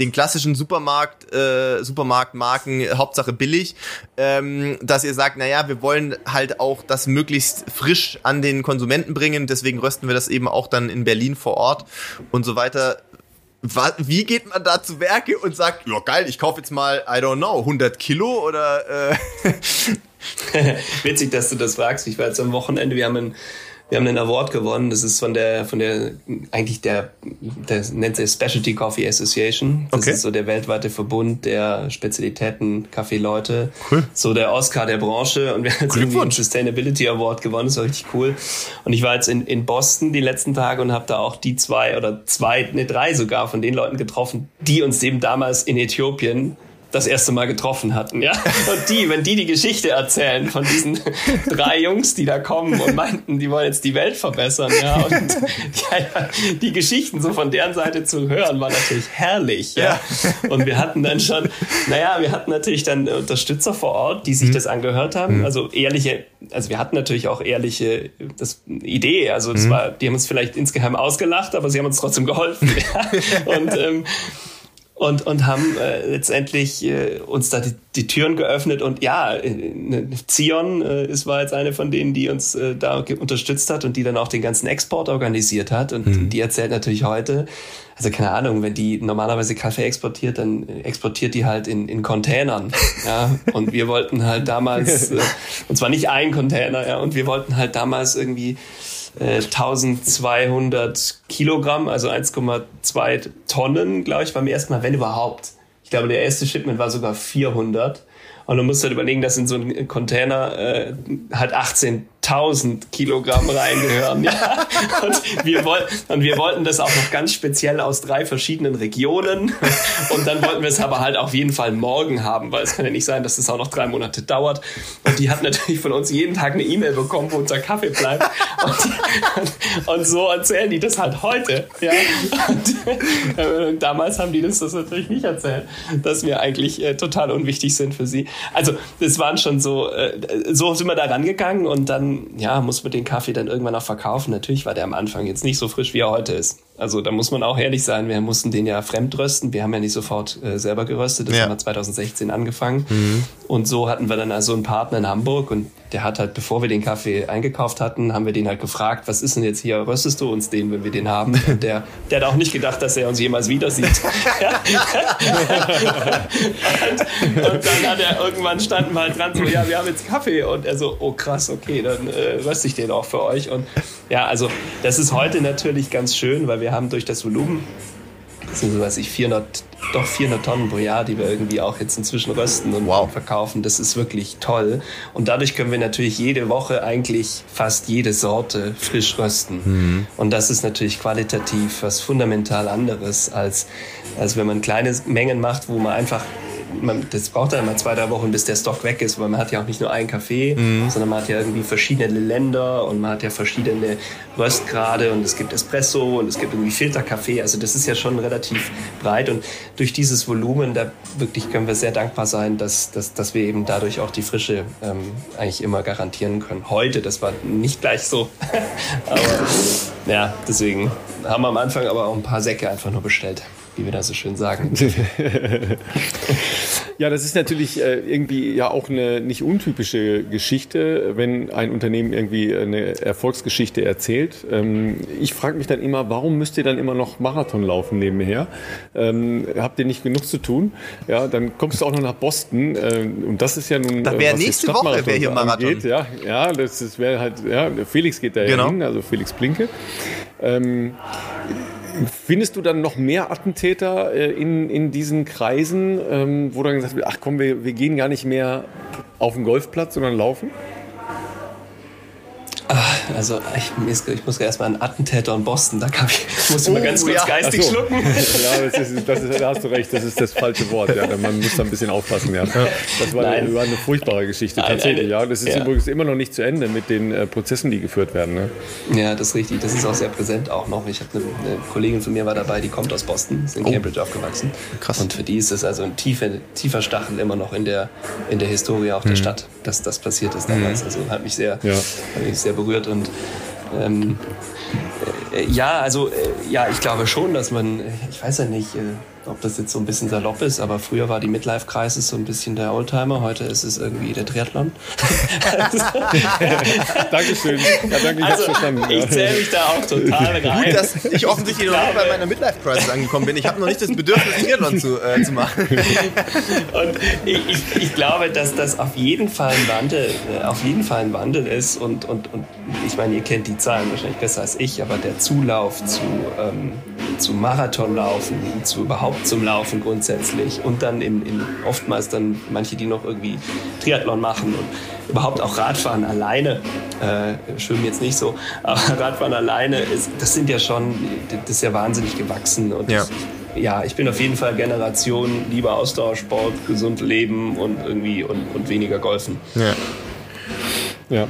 S2: den klassischen Supermarkt, äh, Supermarktmarken, Hauptsache billig, ähm, dass ihr sagt, naja, wir wollen halt auch das möglichst frisch an den Konsumenten bringen, deswegen rösten wir das eben auch dann in Berlin vor Ort und so weiter wie geht man da zu Werke und sagt, ja geil, ich kaufe jetzt mal, I don't know, 100 Kilo oder... Äh
S3: Witzig, dass du das fragst. Ich war jetzt am Wochenende, wir haben ein wir haben einen Award gewonnen. Das ist von der, von der, eigentlich der, der nennt sich Specialty Coffee Association. Das okay. ist so der weltweite Verbund der Spezialitäten Kaffeeleute. Cool. So der Oscar der Branche. Und wir haben jetzt irgendwie einen Sustainability Award gewonnen. Das war richtig cool. Und ich war jetzt in, in Boston die letzten Tage und habe da auch die zwei oder zwei, ne drei sogar von den Leuten getroffen, die uns eben damals in Äthiopien das erste Mal getroffen hatten, ja. Und die, wenn die die Geschichte erzählen von diesen drei Jungs, die da kommen und meinten, die wollen jetzt die Welt verbessern, ja. Und ja, ja, die Geschichten so von deren Seite zu hören, war natürlich herrlich, ja. Und wir hatten dann schon, naja, wir hatten natürlich dann Unterstützer vor Ort, die sich mhm. das angehört haben. Mhm. Also ehrliche, also wir hatten natürlich auch ehrliche das, Idee. Also das mhm. war, die haben uns vielleicht insgeheim ausgelacht, aber sie haben uns trotzdem geholfen. Ja. Und ähm, und, und haben äh, letztendlich äh, uns da die, die Türen geöffnet. Und ja, äh, Zion äh, ist, war jetzt eine von denen, die uns äh, da unterstützt hat und die dann auch den ganzen Export organisiert hat. Und mhm. die erzählt natürlich heute, also keine Ahnung, wenn die normalerweise Kaffee exportiert, dann exportiert die halt in, in Containern. ja, und wir wollten halt damals, äh, und zwar nicht ein Container, ja, und wir wollten halt damals irgendwie 1200 äh, Kilogramm, also 1,2 Tonnen, glaube ich, beim ersten Mal, wenn überhaupt. Ich glaube, der erste Shipment war sogar 400. Und du musst halt überlegen, dass in so einen Container äh, halt 18 1000 Kilogramm reingehören. Ja? Und, wir und wir wollten das auch noch ganz speziell aus drei verschiedenen Regionen. Und dann wollten wir es aber halt auf jeden Fall morgen haben, weil es kann ja nicht sein, dass es auch noch drei Monate dauert. Und die hat natürlich von uns jeden Tag eine E-Mail bekommen, wo unser Kaffee bleibt. Und, und, so erzählen die das halt heute. Ja? Und, äh, damals haben die das, das natürlich nicht erzählt, dass wir eigentlich äh, total unwichtig sind für sie. Also das waren schon so, äh, so sind wir da rangegangen und dann ja, muss man den Kaffee dann irgendwann auch verkaufen. Natürlich war der am Anfang jetzt nicht so frisch, wie er heute ist. Also da muss man auch ehrlich sein, wir mussten den ja fremdrösten. Wir haben ja nicht sofort äh, selber geröstet. Das ja. haben wir 2016 angefangen. Mhm. Und so hatten wir dann also einen Partner in Hamburg und der hat halt, bevor wir den Kaffee eingekauft hatten, haben wir den halt gefragt, was ist denn jetzt hier, röstest du uns den, wenn wir den haben? Und der, der hat auch nicht gedacht, dass er uns jemals wieder sieht. und, und, dann hat er irgendwann standen wir halt dran, so, ja, wir haben jetzt Kaffee. Und er so, oh krass, okay, dann äh, röste ich den auch für euch. Und Ja, also das ist heute natürlich ganz schön, weil wir haben durch das Volumen, das sind so was ich 400, doch 400 Tonnen pro Jahr, die wir irgendwie auch jetzt inzwischen rösten und wow. verkaufen. Das ist wirklich toll. Und dadurch können wir natürlich jede Woche eigentlich fast jede Sorte frisch rösten. Mhm. Und das ist natürlich qualitativ was fundamental anderes, als, als wenn man kleine Mengen macht, wo man einfach man, das braucht dann immer zwei, drei Wochen, bis der Stock weg ist, weil man hat ja auch nicht nur einen Kaffee, mhm. sondern man hat ja irgendwie verschiedene Länder und man hat ja verschiedene Röstgrade und es gibt Espresso und es gibt irgendwie Filterkaffee. Also das ist ja schon relativ breit und durch dieses Volumen, da wirklich können wir sehr dankbar sein, dass, dass, dass wir eben dadurch auch die Frische ähm, eigentlich immer garantieren können. Heute, das war nicht gleich so, aber ja, deswegen haben wir am Anfang aber auch ein paar Säcke einfach nur bestellt wie wir da so schön sagen.
S1: ja, das ist natürlich äh, irgendwie ja auch eine nicht untypische Geschichte, wenn ein Unternehmen irgendwie eine Erfolgsgeschichte erzählt. Ähm, ich frage mich dann immer, warum müsst ihr dann immer noch Marathon laufen nebenher? Ähm, habt ihr nicht genug zu tun? Ja, dann kommst du auch noch nach Boston äh, und das ist ja nun.
S2: Da wäre nächste Woche wäre hier Marathon.
S1: Angeht. Ja, ja, das, das wäre halt. Ja, Felix geht da genau. hin, also Felix Blinke. Ähm, Findest du dann noch mehr Attentäter äh, in, in diesen Kreisen, ähm, wo dann gesagt wird, ach komm, wir, wir gehen gar nicht mehr auf den Golfplatz, sondern laufen?
S3: Also ich, ich muss erstmal an Attentäter in Boston, da kann ich, muss ich oh, mal ganz kurz ja. geistig so. schlucken.
S1: Ja, das ist, das ist, da hast du recht, das ist das falsche Wort. Ja. Man muss da ein bisschen aufpassen. Ja. Das war, eine, war eine furchtbare Geschichte, nein, tatsächlich. Ja. Das ist ja. übrigens immer noch nicht zu Ende mit den äh, Prozessen, die geführt werden. Ne?
S3: Ja, das ist richtig. Das ist auch sehr präsent auch noch. Ich habe eine, eine, Kollegin von mir war dabei, die kommt aus Boston, ist in oh. Cambridge aufgewachsen. Krass. Und für die ist es also ein tiefer, tiefer Stachel immer noch in der, in der Historie auch der mhm. Stadt, dass das passiert ist damals. Mhm. Also hat mich sehr, ja. hat mich sehr berührt und ähm, äh, ja, also äh, ja, ich glaube schon, dass man, ich weiß ja nicht, äh, ob das jetzt so ein bisschen salopp ist, aber früher war die Midlife Crisis so ein bisschen der Oldtimer, heute ist es irgendwie der Triathlon.
S1: Dankeschön. Ja, danke, ich
S3: also, verstanden. Ich zähle mich da auch total rein.
S2: Gut, dass ich offensichtlich noch nicht bei meiner Midlife Crisis angekommen bin. Ich habe noch nicht das Bedürfnis, Triathlon zu, äh, zu machen.
S3: und ich, ich, ich, glaube, dass das auf jeden Fall ein Wandel, äh, auf jeden Fall ein Wandel ist und, und, und ich meine, ihr kennt die Zahlen wahrscheinlich besser als ich, aber der Zulauf zu, ähm, zu Marathonlaufen, zu überhaupt zum Laufen grundsätzlich und dann im, im, oftmals dann manche, die noch irgendwie Triathlon machen und überhaupt auch Radfahren alleine, äh, schwimmen jetzt nicht so, aber Radfahren alleine, ist, das sind ja schon, das ist ja wahnsinnig gewachsen und ja. Ich, ja, ich bin auf jeden Fall Generation lieber Ausdauersport, gesund leben und irgendwie und, und weniger golfen.
S1: Ja. Ja.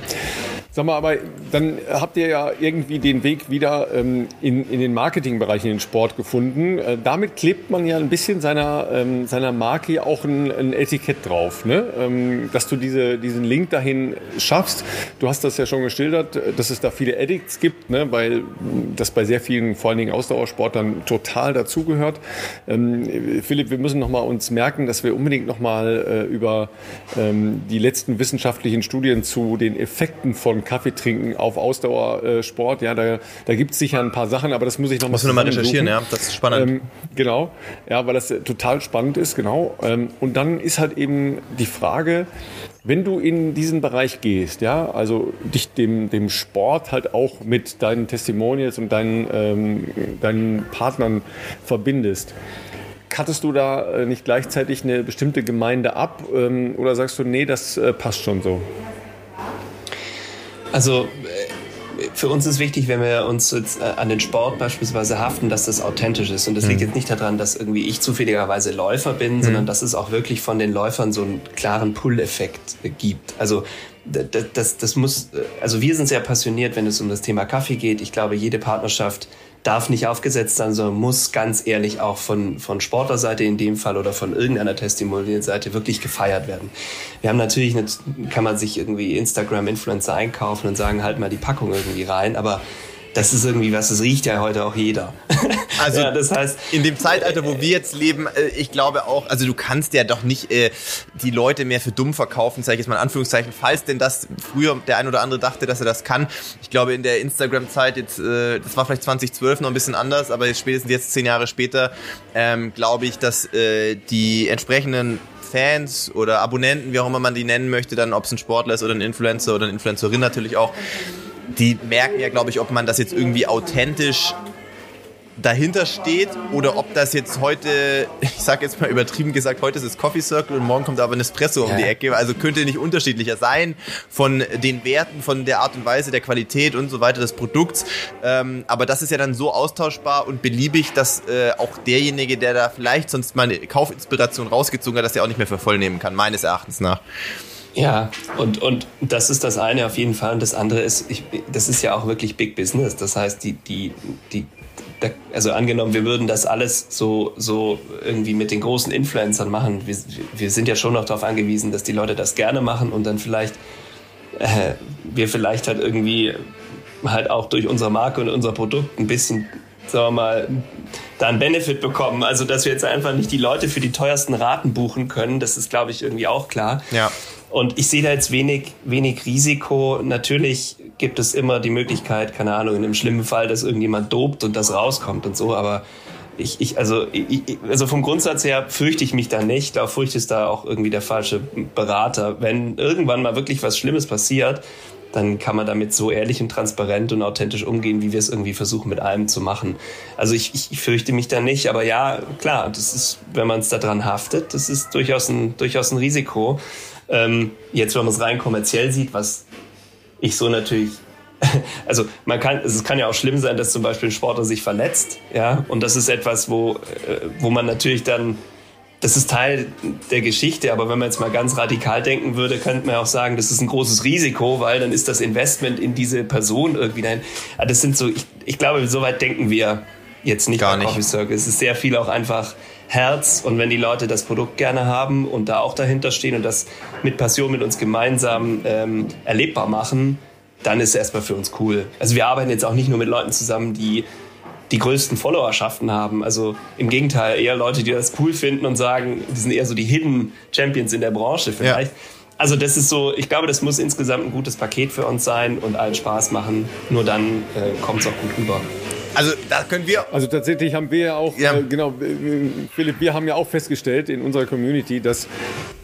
S1: Sag mal, aber dann habt ihr ja irgendwie den Weg wieder ähm, in, in den Marketingbereich, in den Sport gefunden. Äh, damit klebt man ja ein bisschen seiner, ähm, seiner Marke auch ein, ein Etikett drauf, ne? Ähm, dass du diese, diesen Link dahin schaffst. Du hast das ja schon geschildert, dass es da viele Addicts gibt, ne? weil das bei sehr vielen, vor allen Dingen Ausdauersportlern, total dazugehört. Ähm, Philipp, wir müssen noch mal uns merken, dass wir unbedingt noch mal äh, über ähm, die letzten wissenschaftlichen Studien zu den Effekten von Kaffee trinken auf Ausdauersport. Ja, da, da gibt es sicher ein paar Sachen, aber das muss ich noch
S2: Musst mal, mal recherchieren, ja, das ist spannend. Ähm,
S1: genau, ja, weil das total spannend ist, genau. Ähm, und dann ist halt eben die Frage, wenn du in diesen Bereich gehst, ja, also dich dem, dem Sport halt auch mit deinen Testimonials und deinen, ähm, deinen Partnern verbindest, Kattest du da äh, nicht gleichzeitig eine bestimmte Gemeinde ab ähm, oder sagst du, nee, das äh, passt schon so?
S3: Also äh, für uns ist wichtig, wenn wir uns jetzt äh, an den Sport beispielsweise haften, dass das authentisch ist. Und das liegt mhm. jetzt nicht daran, dass irgendwie ich zufälligerweise Läufer bin, mhm. sondern dass es auch wirklich von den Läufern so einen klaren Pull-Effekt gibt. Also das, das, das muss, äh, also wir sind sehr passioniert, wenn es um das Thema Kaffee geht. Ich glaube, jede Partnerschaft darf nicht aufgesetzt sein, sondern muss ganz ehrlich auch von, von Sportlerseite in dem Fall oder von irgendeiner Testimonial-Seite wirklich gefeiert werden. Wir haben natürlich, nicht, kann man sich irgendwie Instagram-Influencer einkaufen und sagen, halt mal die Packung irgendwie rein, aber das ist irgendwie was, das riecht ja heute auch jeder.
S2: Also ja, das heißt, in dem Zeitalter, wo wir jetzt leben, äh, ich glaube auch, also du kannst ja doch nicht äh, die Leute mehr für dumm verkaufen, sage ich jetzt mal in Anführungszeichen, falls denn das früher der ein oder andere dachte, dass er das kann. Ich glaube in der Instagram-Zeit jetzt, äh, das war vielleicht 2012 noch ein bisschen anders, aber jetzt spätestens jetzt zehn Jahre später, ähm, glaube ich, dass äh, die entsprechenden Fans oder Abonnenten, wie auch immer man die nennen möchte, dann ob es ein Sportler ist oder ein Influencer oder eine Influencerin natürlich auch, die merken ja, glaube ich, ob man das jetzt irgendwie authentisch dahinter steht oder ob das jetzt heute, ich sage jetzt mal übertrieben gesagt, heute ist es Coffee Circle und morgen kommt aber ein Espresso um die Ecke. Also könnte nicht unterschiedlicher sein von den Werten, von der Art und Weise, der Qualität und so weiter des Produkts. Ähm, aber das ist ja dann so austauschbar und beliebig, dass äh, auch derjenige, der da vielleicht sonst mal eine Kaufinspiration rausgezogen hat, dass der auch nicht mehr für voll nehmen kann, meines Erachtens nach.
S3: Ja, und, und das ist das eine auf jeden Fall. Und das andere ist, ich, das ist ja auch wirklich Big Business. Das heißt, die, die, die also angenommen, wir würden das alles so, so irgendwie mit den großen Influencern machen. Wir, wir sind ja schon noch darauf angewiesen, dass die Leute das gerne machen und dann vielleicht äh, wir vielleicht halt irgendwie halt auch durch unsere Marke und unser Produkt ein bisschen, sagen wir mal, da einen Benefit bekommen. Also, dass wir jetzt einfach nicht die Leute für die teuersten Raten buchen können, das ist, glaube ich, irgendwie auch klar.
S2: Ja.
S3: Und ich sehe da jetzt wenig, wenig Risiko. Natürlich gibt es immer die Möglichkeit, keine Ahnung, in einem schlimmen Fall, dass irgendjemand dobt und das rauskommt und so, aber ich, ich, also, ich, also vom Grundsatz her fürchte ich mich da nicht. Da fürchte ist da auch irgendwie der falsche Berater. Wenn irgendwann mal wirklich was Schlimmes passiert, dann kann man damit so ehrlich und transparent und authentisch umgehen, wie wir es irgendwie versuchen mit allem zu machen. Also ich, ich fürchte mich da nicht, aber ja, klar, das ist, wenn man es daran haftet, das ist durchaus ein, durchaus ein Risiko. Ähm, jetzt, wenn man es rein kommerziell sieht, was ich so natürlich also man kann, es kann ja auch schlimm sein, dass zum Beispiel ein Sportler sich verletzt, ja, und das ist etwas, wo, äh, wo man natürlich dann, das ist Teil der Geschichte, aber wenn man jetzt mal ganz radikal denken würde, könnte man auch sagen, das ist ein großes Risiko, weil dann ist das Investment in diese Person irgendwie dahin. Das sind so, ich, ich glaube, so weit denken wir jetzt nicht
S2: Gar nicht.
S3: Coffee Circle. Es ist sehr viel auch einfach Herz und wenn die Leute das Produkt gerne haben und da auch dahinter stehen und das mit Passion mit uns gemeinsam ähm, erlebbar machen, dann ist es erstmal für uns cool. Also wir arbeiten jetzt auch nicht nur mit Leuten zusammen, die die größten Followerschaften haben. Also im Gegenteil, eher Leute, die das cool finden und sagen, die sind eher so die Hidden Champions in der Branche vielleicht. Ja. Also das ist so, ich glaube, das muss insgesamt ein gutes Paket für uns sein und allen Spaß machen. Nur dann äh, kommt es auch gut rüber.
S2: Also da können wir.
S1: Also tatsächlich haben wir ja auch, ja. Äh, genau, Philipp, wir haben ja auch festgestellt in unserer Community, dass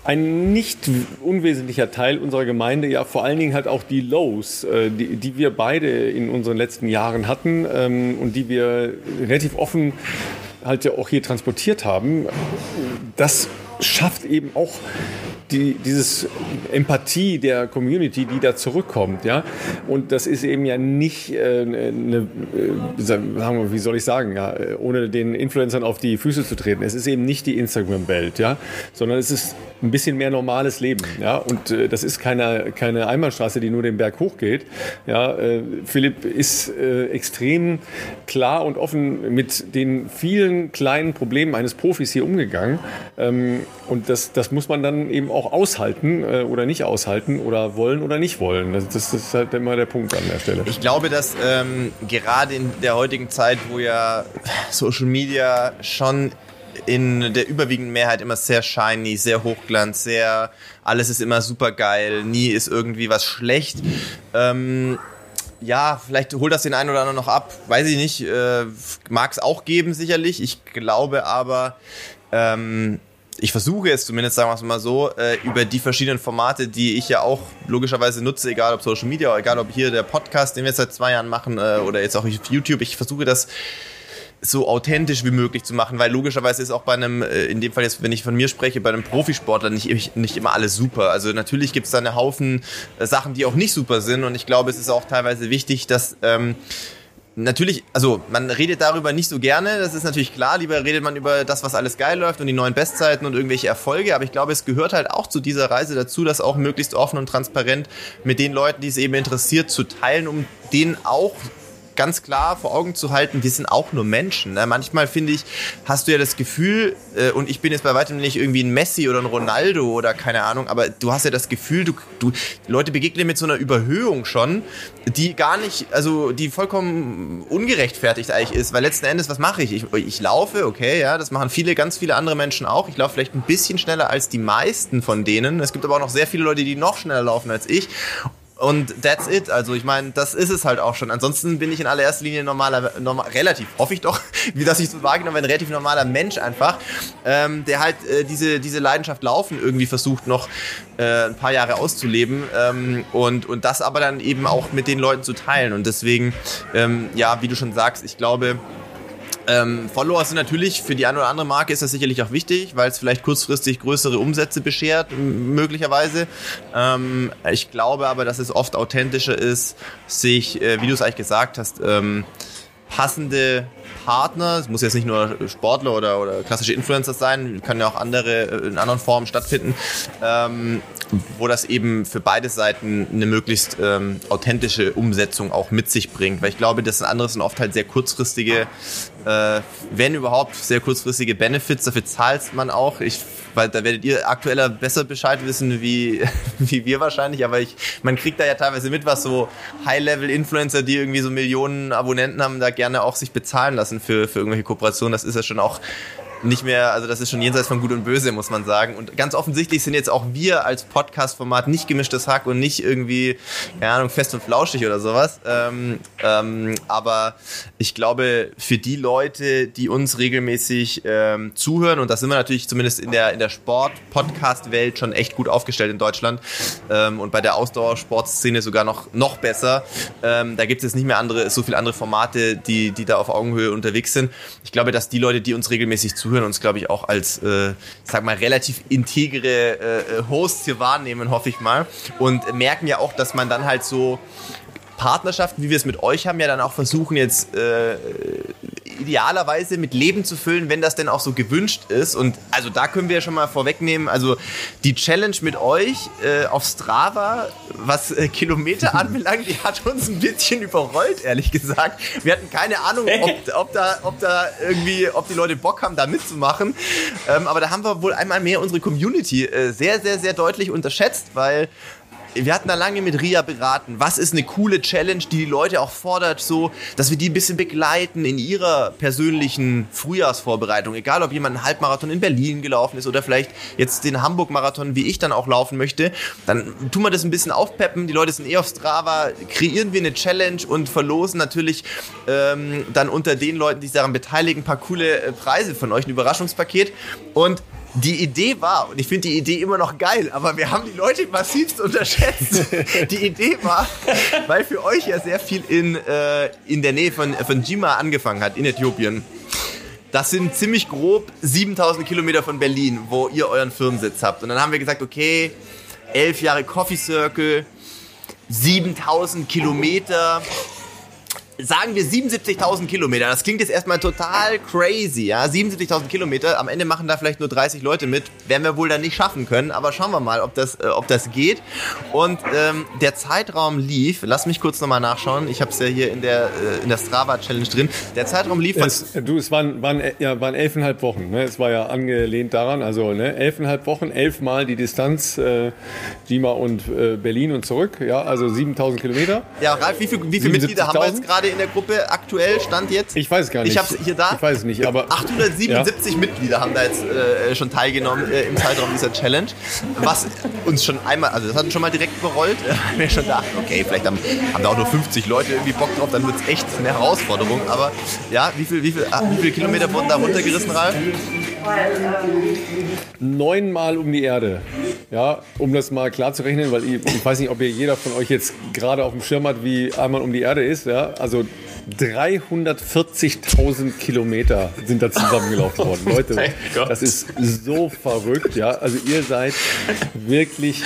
S1: ein nicht unwesentlicher Teil unserer Gemeinde ja vor allen Dingen halt auch die Lows, äh, die, die wir beide in unseren letzten Jahren hatten ähm, und die wir relativ offen halt ja auch hier transportiert haben, das schafft eben auch die, dieses Empathie der Community, die da zurückkommt, ja. Und das ist eben ja nicht äh, eine, äh, sagen wir, wie soll ich sagen, ja, ohne den Influencern auf die Füße zu treten. Es ist eben nicht die Instagram-Welt, ja, sondern es ist ein bisschen mehr normales Leben, ja. Und äh, das ist keine, keine Einbahnstraße, die nur den Berg hochgeht. Ja, äh, Philipp ist äh, extrem klar und offen mit den vielen kleinen Problemen eines Profis hier umgegangen. Ähm, und das, das muss man dann eben auch aushalten äh, oder nicht aushalten oder wollen oder nicht wollen. Das, das, ist halt immer der Punkt an der Stelle.
S2: Ich glaube, dass ähm, gerade in der heutigen Zeit, wo ja Social Media schon in der überwiegenden Mehrheit immer sehr shiny, sehr hochglanz, sehr alles ist immer super geil, nie ist irgendwie was schlecht. Ähm, ja, vielleicht holt das den einen oder anderen noch ab, weiß ich nicht. Äh, Mag es auch geben, sicherlich. Ich glaube aber, ähm, ich versuche es zumindest, sagen wir es mal so, äh, über die verschiedenen Formate, die ich ja auch logischerweise nutze, egal ob Social Media, egal ob hier der Podcast, den wir seit zwei Jahren machen, äh, oder jetzt auch auf YouTube. Ich versuche das so authentisch wie möglich zu machen, weil logischerweise ist auch bei einem, äh, in dem Fall jetzt, wenn ich von mir spreche, bei einem Profisportler nicht, nicht immer alles super. Also natürlich gibt es da eine Haufen äh, Sachen, die auch nicht super sind und ich glaube, es ist auch teilweise wichtig, dass ähm, natürlich, also man redet darüber nicht so gerne, das ist natürlich klar. Lieber redet man über das, was alles geil läuft und die neuen Bestzeiten und irgendwelche Erfolge. Aber ich glaube, es gehört halt auch zu dieser Reise dazu, das auch möglichst offen und transparent mit den Leuten, die es eben interessiert, zu teilen, um denen auch ganz klar vor Augen zu halten, wir sind auch nur Menschen. Ne? Manchmal finde ich, hast du ja das Gefühl, äh, und ich bin jetzt bei weitem nicht irgendwie ein Messi oder ein Ronaldo oder keine Ahnung, aber du hast ja das Gefühl, du, du Leute begegnen mit so einer Überhöhung schon, die gar nicht, also die vollkommen ungerechtfertigt eigentlich ist, weil letzten Endes, was mache ich? ich? Ich laufe, okay, ja, das machen viele, ganz viele andere Menschen auch. Ich laufe vielleicht ein bisschen schneller als die meisten von denen. Es gibt aber auch noch sehr viele Leute, die noch schneller laufen als ich und that's it. Also ich meine, das ist es halt auch schon. Ansonsten bin ich in allererster Linie normaler, normal, relativ, hoffe ich doch, wie das ich so wahrgenommen ein relativ normaler Mensch einfach, ähm, der halt äh, diese, diese Leidenschaft Laufen irgendwie versucht noch äh, ein paar Jahre auszuleben ähm, und, und das aber dann eben auch mit den Leuten zu teilen. Und deswegen, ähm, ja, wie du schon sagst, ich glaube, ähm, Follower sind natürlich für die eine oder andere Marke ist das sicherlich auch wichtig, weil es vielleicht kurzfristig größere Umsätze beschert, möglicherweise. Ähm, ich glaube aber, dass es oft authentischer ist, sich, äh, wie du es eigentlich gesagt hast, ähm, passende Partner, es muss jetzt nicht nur Sportler oder, oder klassische Influencer sein, können ja auch andere äh, in anderen Formen stattfinden, ähm, wo das eben für beide Seiten eine möglichst ähm, authentische Umsetzung auch mit sich bringt. Weil ich glaube, das andere sind oft halt sehr kurzfristige, äh, wenn überhaupt, sehr kurzfristige Benefits, dafür zahlt man auch. Ich weil da werdet ihr aktueller besser Bescheid wissen wie, wie wir wahrscheinlich, aber ich, man kriegt da ja teilweise mit, was so High-Level-Influencer, die irgendwie so Millionen Abonnenten haben, da gerne auch sich bezahlen lassen für, für irgendwelche Kooperationen. Das ist ja schon auch nicht mehr, also das ist schon jenseits von Gut und Böse, muss man sagen. Und ganz offensichtlich sind jetzt auch wir als Podcast-Format nicht gemischtes Hack und nicht irgendwie, keine Ahnung, fest und flauschig oder sowas. Ähm, ähm, aber ich glaube, für die Leute, die uns regelmäßig ähm, zuhören, und da sind wir natürlich zumindest in der, in der Sport-Podcast-Welt schon echt gut aufgestellt in Deutschland ähm, und bei der Ausdauersportszene sogar noch, noch besser. Ähm, da gibt es nicht mehr andere, so viele andere Formate, die, die da auf Augenhöhe unterwegs sind. Ich glaube, dass die Leute, die uns regelmäßig zuhören, zuhören, uns, glaube ich, auch als, äh, sag mal, relativ integre äh, Hosts hier wahrnehmen, hoffe ich mal. Und merken ja auch, dass man dann halt so Partnerschaften, wie wir es mit euch haben, ja dann auch versuchen jetzt äh, idealerweise mit Leben zu füllen, wenn das denn auch so gewünscht ist. Und also da können wir ja schon mal vorwegnehmen, also die Challenge mit euch äh, auf Strava, was äh, Kilometer anbelangt, die hat uns ein bisschen überrollt, ehrlich gesagt. Wir hatten keine Ahnung, ob, ob, da, ob da irgendwie, ob die Leute Bock haben, da mitzumachen. Ähm, aber da haben wir wohl einmal mehr unsere Community äh, sehr, sehr, sehr deutlich unterschätzt, weil wir hatten da lange mit Ria beraten, was ist eine coole Challenge, die die Leute auch fordert, so, dass wir die ein bisschen begleiten in ihrer persönlichen Frühjahrsvorbereitung. Egal, ob jemand einen Halbmarathon in Berlin gelaufen ist oder vielleicht jetzt den Hamburg-Marathon, wie ich dann auch laufen möchte, dann tun wir das ein bisschen aufpeppen. Die Leute sind eh auf Strava, kreieren wir eine Challenge und verlosen natürlich ähm, dann unter den Leuten, die sich daran beteiligen, ein paar coole äh, Preise von euch, ein Überraschungspaket. Und die Idee war, und ich finde die Idee immer noch geil, aber wir haben die Leute massivst unterschätzt. die Idee war, weil für euch ja sehr viel in, äh, in der Nähe von, von Jima angefangen hat, in Äthiopien. Das sind ziemlich grob 7000 Kilometer von Berlin, wo ihr euren Firmensitz habt. Und dann haben wir gesagt, okay, elf Jahre Coffee Circle, 7000 Kilometer sagen wir 77.000 Kilometer. Das klingt jetzt erstmal total crazy, ja. 77.000 Kilometer. Am Ende machen da vielleicht nur 30 Leute mit. Werden wir wohl dann nicht schaffen können. Aber schauen wir mal, ob das, äh, ob das geht. Und ähm, der Zeitraum lief. Lass mich kurz nochmal nachschauen. Ich habe es ja hier in der äh, in der Strava Challenge drin. Der Zeitraum lief.
S1: Es, du, es waren waren ja waren elfeinhalb Wochen. Ne? Es war ja angelehnt daran. Also ne, elfeinhalb Wochen, elfmal die Distanz äh, Lima und äh, Berlin und zurück. Ja, also 7.000 Kilometer.
S2: Ja, Ralf, wie viele wie viel Mitglieder haben wir jetzt gerade? In der Gruppe aktuell stand jetzt?
S1: Ich weiß gar nicht.
S2: Ich habe hier da.
S1: Ich weiß nicht, aber
S2: 877 ja. Mitglieder haben da jetzt äh, schon teilgenommen äh, im Zeitraum dieser Challenge, was uns schon einmal, also das hat uns schon mal direkt überrollt. Äh, wir schon dachten, okay, vielleicht haben, haben da auch nur 50 Leute irgendwie Bock drauf, dann wird es echt eine Herausforderung. Aber ja, wie viel, wie viel, ah, wie viele Kilometer wurden da runtergerissen, Ralf?
S1: Neunmal um die Erde. Ja, um das mal klar zu rechnen, weil ich, ich weiß nicht, ob ihr jeder von euch jetzt gerade auf dem Schirm hat, wie einmal um die Erde ist. Ja, also 340.000 Kilometer sind da zusammengelaufen worden. Oh Leute, das ist so verrückt. Ja, also ihr seid wirklich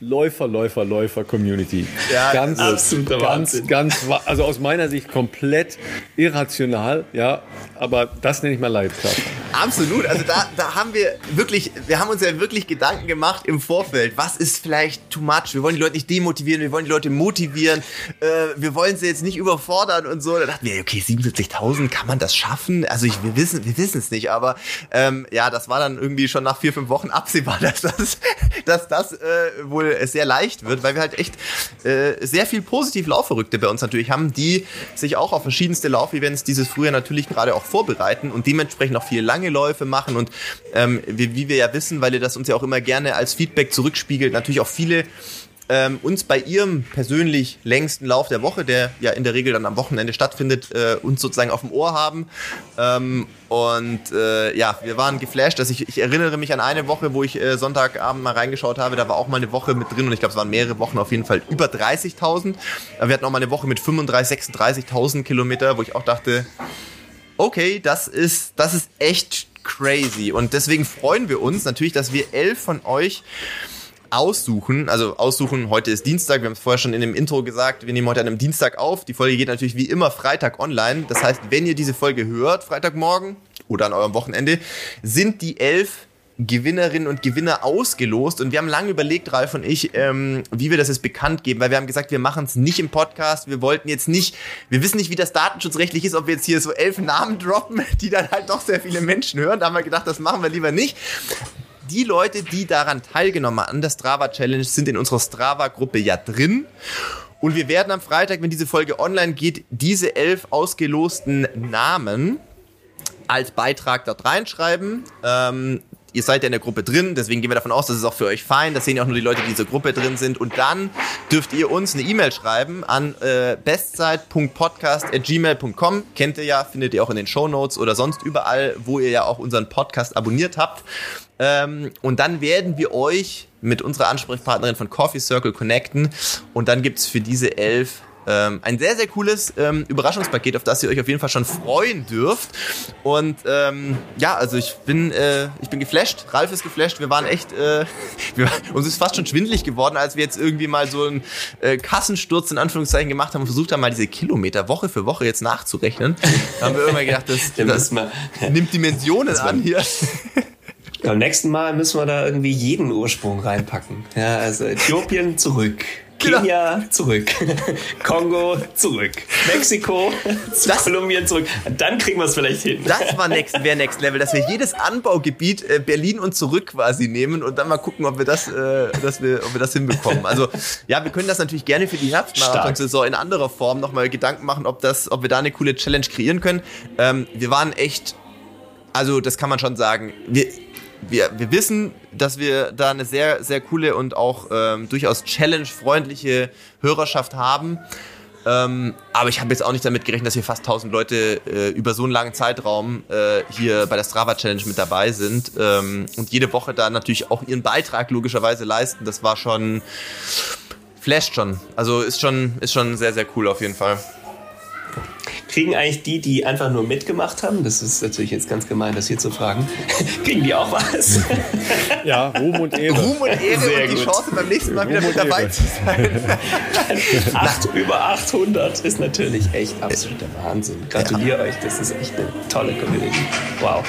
S1: Läufer, Läufer, Läufer Community.
S2: Ja,
S1: ganz,
S2: absoluter
S1: ganz, Wahnsinn. ganz, also aus meiner Sicht komplett irrational. Ja, aber das nenne ich mal Leidenschaft.
S2: Absolut. Also da, da haben wir wirklich, wir haben uns ja wirklich Gedanken gemacht im Vorfeld. Was ist vielleicht too much? Wir wollen die Leute nicht demotivieren, wir wollen die Leute motivieren. Äh, wir wollen sie jetzt nicht überfordern und so. Da dachten wir, okay, 77.000, kann man das schaffen? Also ich, wir wissen, wir wissen es nicht, aber ähm, ja, das war dann irgendwie schon nach vier, fünf Wochen absehbar, dass das, dass das äh, wohl sehr leicht wird, weil wir halt echt äh, sehr viel positiv Laufverrückte bei uns natürlich haben, die sich auch auf verschiedenste Laufevents dieses Frühjahr natürlich gerade auch vorbereiten und dementsprechend auch viele lange Läufe machen und ähm, wie, wie wir ja wissen, weil ihr das uns ja auch immer gerne als Feedback zurückspiegelt, natürlich auch viele ähm, uns bei ihrem persönlich längsten Lauf der Woche, der ja in der Regel dann am Wochenende stattfindet, äh, uns sozusagen auf dem Ohr haben. Ähm, und äh, ja, wir waren geflasht. Also ich, ich erinnere mich an eine Woche, wo ich äh, Sonntagabend mal reingeschaut habe. Da war auch mal eine Woche mit drin und ich glaube, es waren mehrere Wochen auf jeden Fall über 30.000. Wir hatten auch mal eine Woche mit 35.000, 36.000 Kilometer, wo ich auch dachte, okay, das ist, das ist echt crazy. Und deswegen freuen wir uns natürlich, dass wir elf von euch aussuchen, also aussuchen, heute ist Dienstag, wir haben es vorher schon in dem Intro gesagt, wir nehmen heute an einem Dienstag auf. Die Folge geht natürlich wie immer Freitag online. Das heißt, wenn ihr diese Folge hört, Freitagmorgen oder an eurem Wochenende, sind die elf Gewinnerinnen und Gewinner ausgelost. Und wir haben lange überlegt, Ralf und ich, ähm, wie wir das jetzt bekannt geben, weil wir haben gesagt, wir machen es nicht im Podcast, wir wollten jetzt nicht, wir wissen nicht, wie das datenschutzrechtlich ist, ob wir jetzt hier so elf Namen droppen, die dann halt doch sehr viele Menschen hören, da haben wir gedacht, das machen wir lieber nicht die Leute, die daran teilgenommen haben, an der Strava Challenge, sind in unserer Strava-Gruppe ja drin. Und wir werden am Freitag, wenn diese Folge online geht, diese elf ausgelosten Namen als Beitrag dort reinschreiben. Ähm, ihr seid ja in der Gruppe drin, deswegen gehen wir davon aus, das ist auch für euch fein. Das sehen ja auch nur die Leute, die in dieser Gruppe drin sind. Und dann dürft ihr uns eine E-Mail schreiben an äh, bestzeit.podcast.gmail.com. Kennt ihr ja, findet ihr auch in den Show Notes oder sonst überall, wo ihr ja auch unseren Podcast abonniert habt. Ähm, und dann werden wir euch mit unserer Ansprechpartnerin von Coffee Circle connecten. Und dann gibt's für diese elf ähm, ein sehr, sehr cooles ähm, Überraschungspaket, auf das ihr euch auf jeden Fall schon freuen dürft. Und ähm, ja, also ich bin, äh, ich bin geflasht. Ralf ist geflasht. Wir waren echt, äh, wir, uns ist fast schon schwindlig geworden, als wir jetzt irgendwie mal so einen äh, Kassensturz in Anführungszeichen gemacht haben und versucht haben, mal diese Kilometer Woche für Woche jetzt nachzurechnen. Da haben wir irgendwann gedacht, das, das nimmt Dimensionen an hier.
S3: Beim nächsten Mal müssen wir da irgendwie jeden Ursprung reinpacken. Ja, also Äthiopien zurück. Genau. Kenia zurück. Kongo zurück. Mexiko zu das, Kolumbien zurück. Dann kriegen wir es vielleicht hin.
S2: Das war next, wäre Next Level, dass wir jedes Anbaugebiet äh, Berlin und zurück quasi nehmen und dann mal gucken, ob wir das, äh, dass wir, ob wir das hinbekommen. Also ja, wir können das natürlich gerne für die Herbstmarathon-Saison in anderer Form nochmal Gedanken machen, ob das, ob wir da eine coole Challenge kreieren können. Ähm, wir waren echt, also das kann man schon sagen. Wir, wir, wir wissen, dass wir da eine sehr, sehr coole und auch ähm, durchaus challenge-freundliche Hörerschaft haben. Ähm, aber ich habe jetzt auch nicht damit gerechnet, dass hier fast 1000 Leute äh, über so einen langen Zeitraum äh, hier bei der Strava Challenge mit dabei sind ähm, und jede Woche da natürlich auch ihren Beitrag logischerweise leisten. Das war schon, flasht schon. Also ist schon, ist schon sehr, sehr cool auf jeden Fall.
S3: Kriegen eigentlich die, die einfach nur mitgemacht haben, das ist natürlich jetzt ganz gemein, das hier zu fragen, kriegen die auch was?
S1: ja, Ruhm und Ehre.
S2: Ruhm und Ehre Sehr und die gut. Chance beim nächsten Mal Ruhm wieder mit dabei Ehre. zu sein.
S3: Acht, über 800 ist natürlich echt absoluter Wahnsinn. Gratuliere ja. euch, das ist echt eine tolle Community. Wow.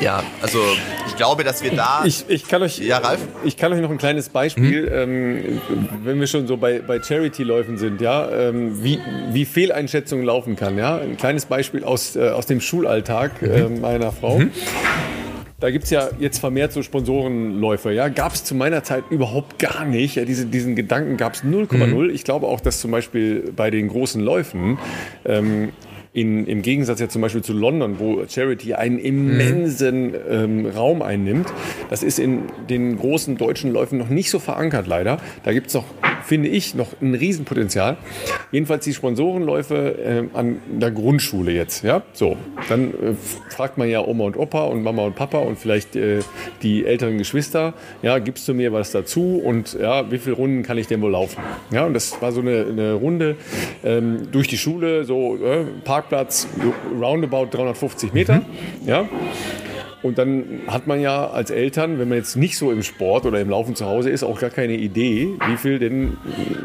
S2: Ja, also ich glaube, dass wir da.
S1: Ich, ich, kann, euch, ja, Ralf? ich kann euch noch ein kleines Beispiel, mhm. ähm, wenn wir schon so bei, bei Charity-Läufen sind, ja, ähm, wie, wie Fehleinschätzungen laufen kann. Ja? Ein kleines Beispiel aus, äh, aus dem Schulalltag mhm. äh, meiner Frau. Mhm. Da gibt es ja jetzt vermehrt so Sponsorenläufe. Ja? Gab es zu meiner Zeit überhaupt gar nicht. Ja, diese, diesen Gedanken gab es 0,0. Mhm. Ich glaube auch, dass zum Beispiel bei den großen Läufen ähm, in, im Gegensatz ja zum Beispiel zu London, wo Charity einen immensen ähm, Raum einnimmt. Das ist in den großen deutschen Läufen noch nicht so verankert, leider. Da gibt es noch, finde ich, noch ein Riesenpotenzial. Jedenfalls die Sponsorenläufe äh, an der Grundschule jetzt. Ja? So, dann äh, fragt man ja Oma und Opa und Mama und Papa und vielleicht äh, die älteren Geschwister, ja, gibst du mir was dazu und ja, wie viele Runden kann ich denn wohl laufen? Ja, und das war so eine, eine Runde ähm, durch die Schule, so äh, Park Parkplatz roundabout 350 Meter. Mhm. Ja. Und dann hat man ja als Eltern, wenn man jetzt nicht so im Sport oder im Laufen zu Hause ist, auch gar keine Idee, wie viel denn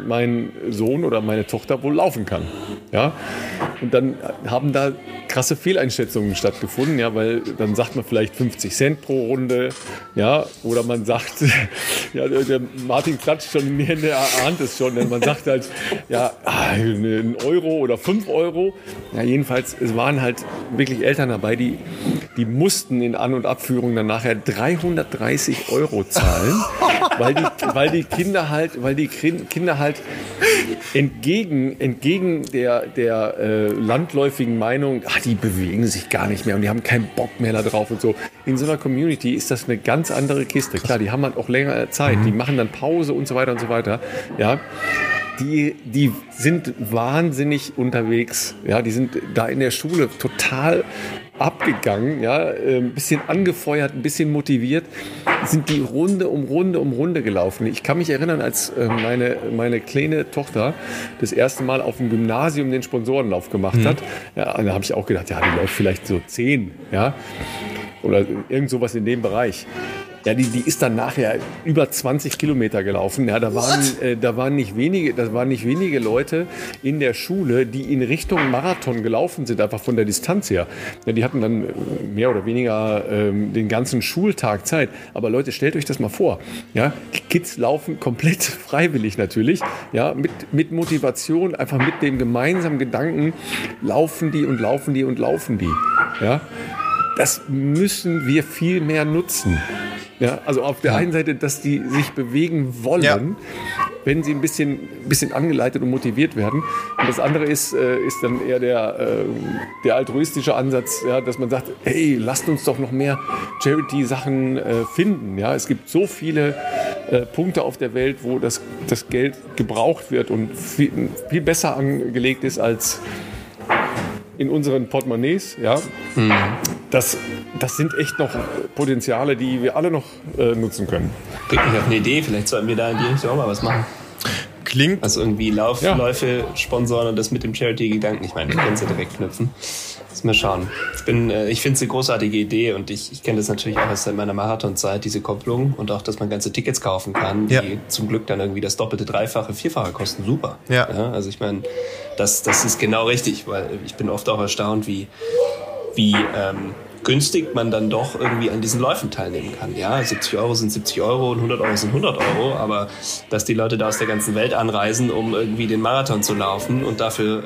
S1: mein Sohn oder meine Tochter wohl laufen kann. Ja? Und dann haben da krasse Fehleinschätzungen stattgefunden, ja, weil dann sagt man vielleicht 50 Cent pro Runde, ja, oder man sagt, ja, der Martin klatscht schon in die Hände, er ahnt es schon, denn man sagt halt, ja, ein Euro oder fünf Euro. Ja, jedenfalls, es waren halt wirklich Eltern dabei, die die mussten in An- und Abführung dann nachher 330 Euro zahlen, weil die, weil die Kinder halt, weil die Kinder halt entgegen, entgegen der, der äh, landläufigen Meinung, ach, die bewegen sich gar nicht mehr und die haben keinen Bock mehr da drauf und so. In so einer Community ist das eine ganz andere Kiste. Klar, die haben halt auch länger Zeit, die machen dann Pause und so weiter und so weiter. Ja, die, die sind wahnsinnig unterwegs. Ja, die sind da in der Schule total abgegangen, ja, äh, ein bisschen angefeuert, ein bisschen motiviert, sind die Runde um Runde um Runde gelaufen. Ich kann mich erinnern, als äh, meine, meine kleine Tochter das erste Mal auf dem Gymnasium den Sponsorenlauf gemacht mhm. hat, ja, da habe ich auch gedacht, ja, die läuft vielleicht so zehn, ja, oder irgend sowas in dem Bereich. Ja, die, die ist dann nachher über 20 Kilometer gelaufen. Ja, da waren, äh, da waren nicht wenige, da waren nicht wenige Leute in der Schule, die in Richtung Marathon gelaufen sind, einfach von der Distanz her. Ja, die hatten dann äh, mehr oder weniger ähm, den ganzen Schultag Zeit. Aber Leute, stellt euch das mal vor. Ja, Kids laufen komplett freiwillig natürlich. Ja, mit, mit Motivation, einfach mit dem gemeinsamen Gedanken laufen die und laufen die und laufen die. Ja, das müssen wir viel mehr nutzen. Ja, also auf der einen Seite, dass die sich bewegen wollen, ja. wenn sie ein bisschen, bisschen angeleitet und motiviert werden. Und das andere ist, äh, ist dann eher der, äh, der altruistische Ansatz, ja, dass man sagt, hey, lasst uns doch noch mehr Charity-Sachen äh, finden. Ja, es gibt so viele Punkte auf der Welt, wo das, das Geld gebraucht wird und viel, viel besser angelegt ist als in unseren Portemonnaies. Ja? Mhm. Das, das sind echt noch Potenziale, die wir alle noch äh, nutzen können.
S3: Bringt mich auf eine Idee, vielleicht sollten wir da in die Richtung auch mal was machen.
S1: Klingt.
S3: Also irgendwie Lauf, ja. Läufe sponsoren und das mit dem Charity-Gedanken. Ich meine, wir können ja direkt knüpfen. Lass mal schauen. Ich, ich finde es eine großartige Idee und ich, ich kenne das natürlich auch aus meiner Marathonzeit, diese Kopplung und auch, dass man ganze Tickets kaufen kann, die ja. zum Glück dann irgendwie das doppelte, dreifache, vierfache kosten. Super. Ja. ja also ich meine, das, das ist genau richtig, weil ich bin oft auch erstaunt, wie, wie ähm, günstig man dann doch irgendwie an diesen Läufen teilnehmen kann. Ja, 70 Euro sind 70 Euro und 100 Euro sind 100 Euro, aber dass die Leute da aus der ganzen Welt anreisen, um irgendwie den Marathon zu laufen und dafür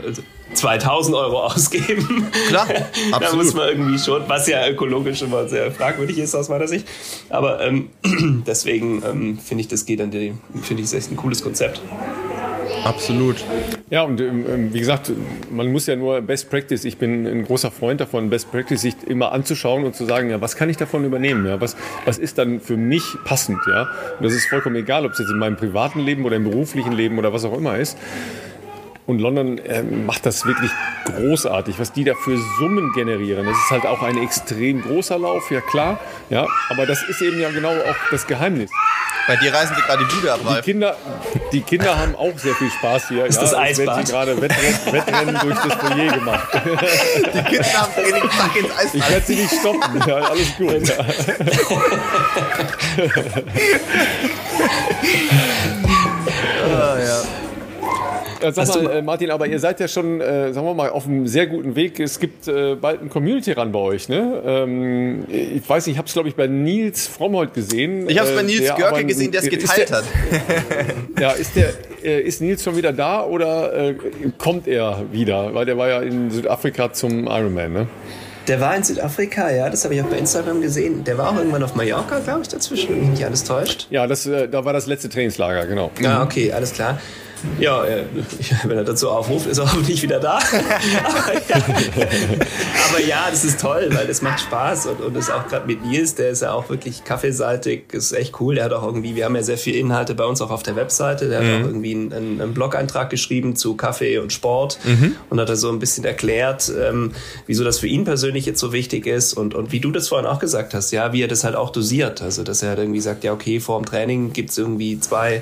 S3: 2000 Euro ausgeben. Klar, absolut. da muss man irgendwie schon, was ja ökologisch immer sehr fragwürdig ist aus meiner Sicht. Aber ähm, deswegen ähm, finde ich, das geht an die, finde ich, ist echt ein cooles Konzept.
S1: Absolut. Ja, und ähm, ähm, wie gesagt, man muss ja nur Best Practice, ich bin ein großer Freund davon, Best Practice sich immer anzuschauen und zu sagen, ja, was kann ich davon übernehmen? Ja, was, was ist dann für mich passend? Ja, und das ist vollkommen egal, ob es jetzt in meinem privaten Leben oder im beruflichen Leben oder was auch immer ist. Und London äh, macht das wirklich großartig, was die da für Summen generieren. Das ist halt auch ein extrem großer Lauf, ja klar. Ja, aber das ist eben ja genau auch das Geheimnis.
S2: Bei dir reisen sie gerade die Bude ab,
S1: Die Kinder, die Kinder haben auch sehr viel Spaß hier.
S3: Das ist ja, das Eisbad.
S1: sie gerade Wettrennen, Wettrennen durch das Foyer gemacht.
S2: Die Kinder haben Training, zack ins Eisbad.
S1: Ich werde sie nicht stoppen. Ja, alles gut. Ja. ja. Ja, sag mal, äh, Martin, aber ihr seid ja schon, äh, sagen wir mal, auf einem sehr guten Weg. Es gibt äh, bald ein Community-Run bei euch, ne? Ähm, ich weiß nicht, ich habe es, glaube ich, bei Nils Frommholt gesehen.
S2: Ich habe es bei äh, Nils Görke gesehen, der es geteilt der, hat.
S1: ja, ist, der, äh, ist Nils schon wieder da oder äh, kommt er wieder? Weil der war ja in Südafrika zum Ironman, ne?
S3: Der war in Südafrika, ja, das habe ich auch bei Instagram gesehen. Der war auch irgendwann auf Mallorca, glaube ich, dazwischen, wenn mich nicht alles täuscht.
S1: Ja, das, da war das letzte Trainingslager, genau.
S3: Ah, okay, alles klar. Ja, äh, wenn er dazu aufruft, ist er hoffentlich wieder da. aber, ja. aber, ja. das ist toll, weil es macht Spaß und, und ist auch gerade mit Nils, der ist ja auch wirklich kaffeeseitig, ist echt cool. Der hat auch irgendwie, wir haben ja sehr viele Inhalte bei uns auch auf der Webseite. Der mhm. hat auch irgendwie einen, einen Blog-Eintrag geschrieben zu Kaffee und Sport mhm. und hat da so ein bisschen erklärt, ähm, wieso das für ihn persönlich jetzt so wichtig ist und, und wie du das vorhin auch gesagt hast, ja, wie er das halt auch dosiert. Also, dass er halt irgendwie sagt, ja, okay, vor dem Training gibt's irgendwie zwei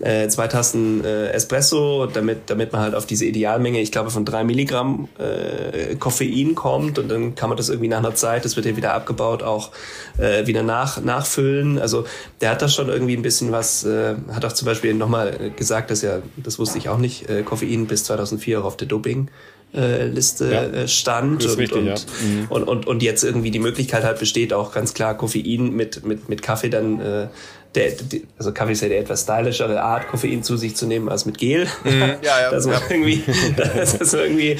S3: äh, zwei Tassen äh, Espresso, damit, damit man halt auf diese Idealmenge, ich glaube, von drei Milligramm äh, Koffein kommt und dann kann man das irgendwie nach einer Zeit, das wird ja wieder abgebaut, auch äh, wieder nach, nachfüllen. Also der hat da schon irgendwie ein bisschen was, äh, hat auch zum Beispiel nochmal gesagt, dass ja, das wusste ich auch nicht, äh, Koffein bis 2004 auch auf der Doping äh, Liste ja, äh, stand und, richtig, und, ja. mhm. und, und, und, jetzt irgendwie die Möglichkeit halt besteht, auch ganz klar Koffein mit, mit, mit Kaffee dann äh, der, also Kaffee ist ja die etwas stylischere Art, Koffein zu sich zu nehmen als mit Gel. Mhm. Ja, ja, dass man irgendwie, dass, irgendwie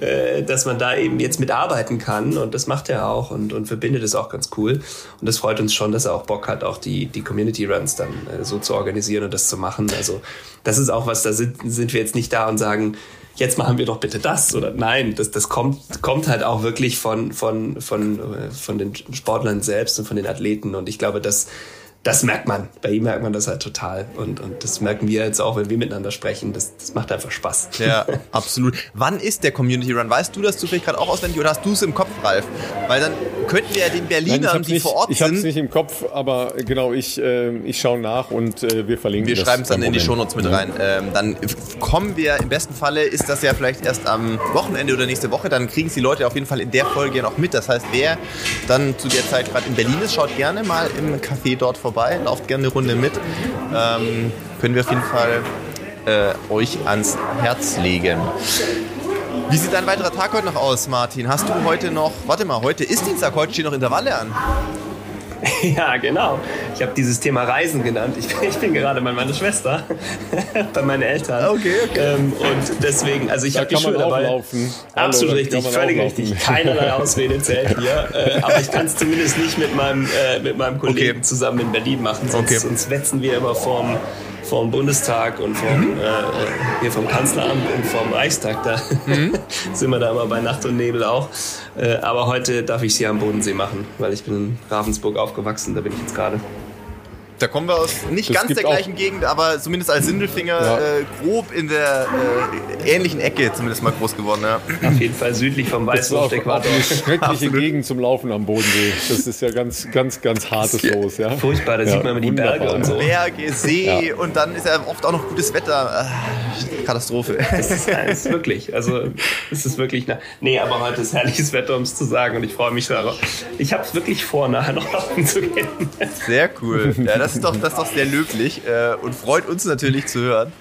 S3: äh, dass man da eben jetzt mitarbeiten kann und das macht er auch und, und verbindet es auch ganz cool. Und das freut uns schon, dass er auch Bock hat, auch die, die Community Runs dann äh, so zu organisieren und das zu machen. Also das ist auch was, da sind, sind wir jetzt nicht da und sagen, jetzt machen wir doch bitte das oder nein, das, das kommt, kommt halt auch wirklich von, von, von, äh, von den Sportlern selbst und von den Athleten. Und ich glaube, dass das merkt man. Bei ihm merkt man das halt total. Und, und das merken wir jetzt auch, wenn wir miteinander sprechen. Das, das macht einfach Spaß.
S2: Ja, absolut. Wann ist der Community Run? Weißt du das zufällig gerade auch auswendig oder hast du es im Kopf, Ralf? Weil dann könnten wir ja den Berlinern,
S1: Nein, die
S2: nicht, vor Ort
S1: ich sind. Ich habe es nicht im Kopf, aber genau, ich, äh, ich schaue nach und äh, wir verlinken
S2: Wir schreiben es dann in die Shownotes mit rein. Ähm, dann kommen wir, im besten Falle ist das ja vielleicht erst am Wochenende oder nächste Woche, dann kriegen es die Leute auf jeden Fall in der Folge ja noch mit. Das heißt, wer dann zu der Zeit gerade in Berlin ist, schaut gerne mal im Café dort vorbei, lauft gerne eine Runde mit. Ähm, können wir auf jeden Fall äh, euch ans Herz legen. Wie sieht dein weiterer Tag heute noch aus, Martin? Hast du heute noch, warte mal, heute ist Dienstag, heute stehen noch Intervalle an.
S3: Ja, genau. Ich habe dieses Thema Reisen genannt. Ich, ich bin gerade bei meiner Schwester, bei meinen Eltern.
S2: Okay, okay.
S3: Ähm, und deswegen, also ich habe die Schuhe dabei.
S1: Laufen.
S3: Absolut Hallo, richtig, völlig richtig. Keinerlei Ausrede zählt hier. Äh, aber ich kann es zumindest nicht mit meinem, äh, mit meinem Kollegen okay. zusammen in Berlin machen, sonst, okay. sonst wetzen wir immer vorm vom Bundestag und vom, mhm. äh, hier vom Kanzleramt und vom Reichstag. Da mhm. sind wir da immer bei Nacht und Nebel auch. Äh, aber heute darf ich sie am Bodensee machen, weil ich bin in Ravensburg aufgewachsen, da bin ich jetzt gerade.
S2: Da kommen wir aus nicht das ganz der gleichen Gegend, aber zumindest als Sindelfinger ja. äh, grob in der äh, ähnlichen Ecke zumindest mal groß geworden. Ja.
S3: Auf jeden Fall südlich vom Weißwurst-Äquator.
S1: Eine schreckliche Absolut. Gegend zum Laufen am Bodensee. Das ist ja ganz, ganz, ganz hartes. Los. Ja.
S3: Furchtbar, da sieht man immer die Berge und so.
S2: Berge, See und dann ist ja oft auch noch gutes Wetter. Katastrophe.
S3: Das ist, das ist wirklich, also es ist wirklich, na, nee, aber heute ist herrliches Wetter, um es zu sagen und ich freue mich darauf. Ich habe es wirklich vor, nachher noch laufen zu gehen.
S2: Sehr cool. Ja, das ist doch, das ist doch sehr löblich äh, und freut uns natürlich zu hören.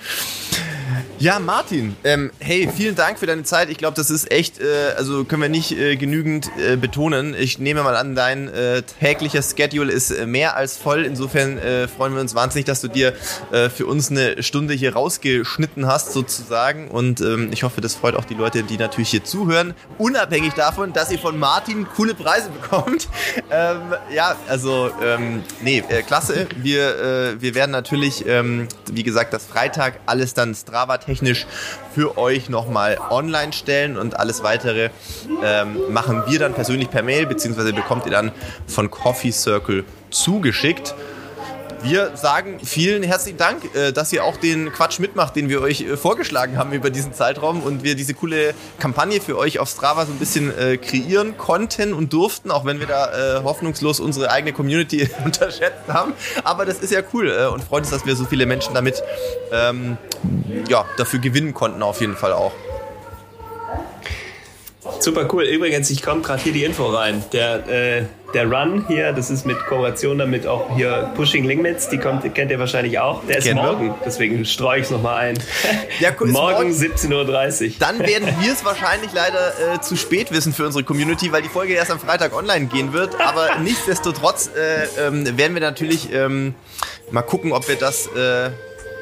S2: Ja, Martin, ähm, hey, vielen Dank für deine Zeit. Ich glaube, das ist echt, äh, also können wir nicht äh, genügend äh, betonen. Ich nehme mal an, dein äh, täglicher Schedule ist äh, mehr als voll. Insofern äh, freuen wir uns wahnsinnig, dass du dir für uns eine Stunde hier rausgeschnitten hast, sozusagen. Und ähm, ich hoffe, das freut auch die Leute, die natürlich hier zuhören. Unabhängig davon, dass ihr von Martin coole Preise bekommt. Ähm, ja, also, ähm, nee, klasse. Wir, wir werden natürlich, ähm, wie gesagt, das Freitag alles dann Strava technisch für euch nochmal online stellen und alles weitere ähm, machen wir dann persönlich per Mail, beziehungsweise bekommt ihr dann von Coffee Circle zugeschickt. Wir sagen vielen herzlichen Dank, äh, dass ihr auch den Quatsch mitmacht, den wir euch äh, vorgeschlagen haben über diesen Zeitraum und wir diese coole Kampagne für euch auf Strava so ein bisschen äh, kreieren konnten und durften, auch wenn wir da hoffnungslos unsere eigene Community unterschätzt haben. Aber das ist ja cool und freut uns, dass wir so viele Menschen damit ähm, ja, dafür gewinnen konnten, auf jeden Fall auch.
S3: Super cool. Übrigens, ich komme gerade hier die Info rein. Der, äh, der Run hier, das ist mit Kooperation damit auch hier Pushing Limits, die kommt, kennt ihr wahrscheinlich auch. Der ist Kennen morgen, wir. deswegen streue ich es nochmal ein. Ja, cool, morgen, morgen 17.30 Uhr.
S2: Dann werden wir es wahrscheinlich leider äh, zu spät wissen für unsere Community, weil die Folge erst am Freitag online gehen wird. Aber nichtsdestotrotz äh, ähm, werden wir natürlich ähm, mal gucken, ob wir das äh,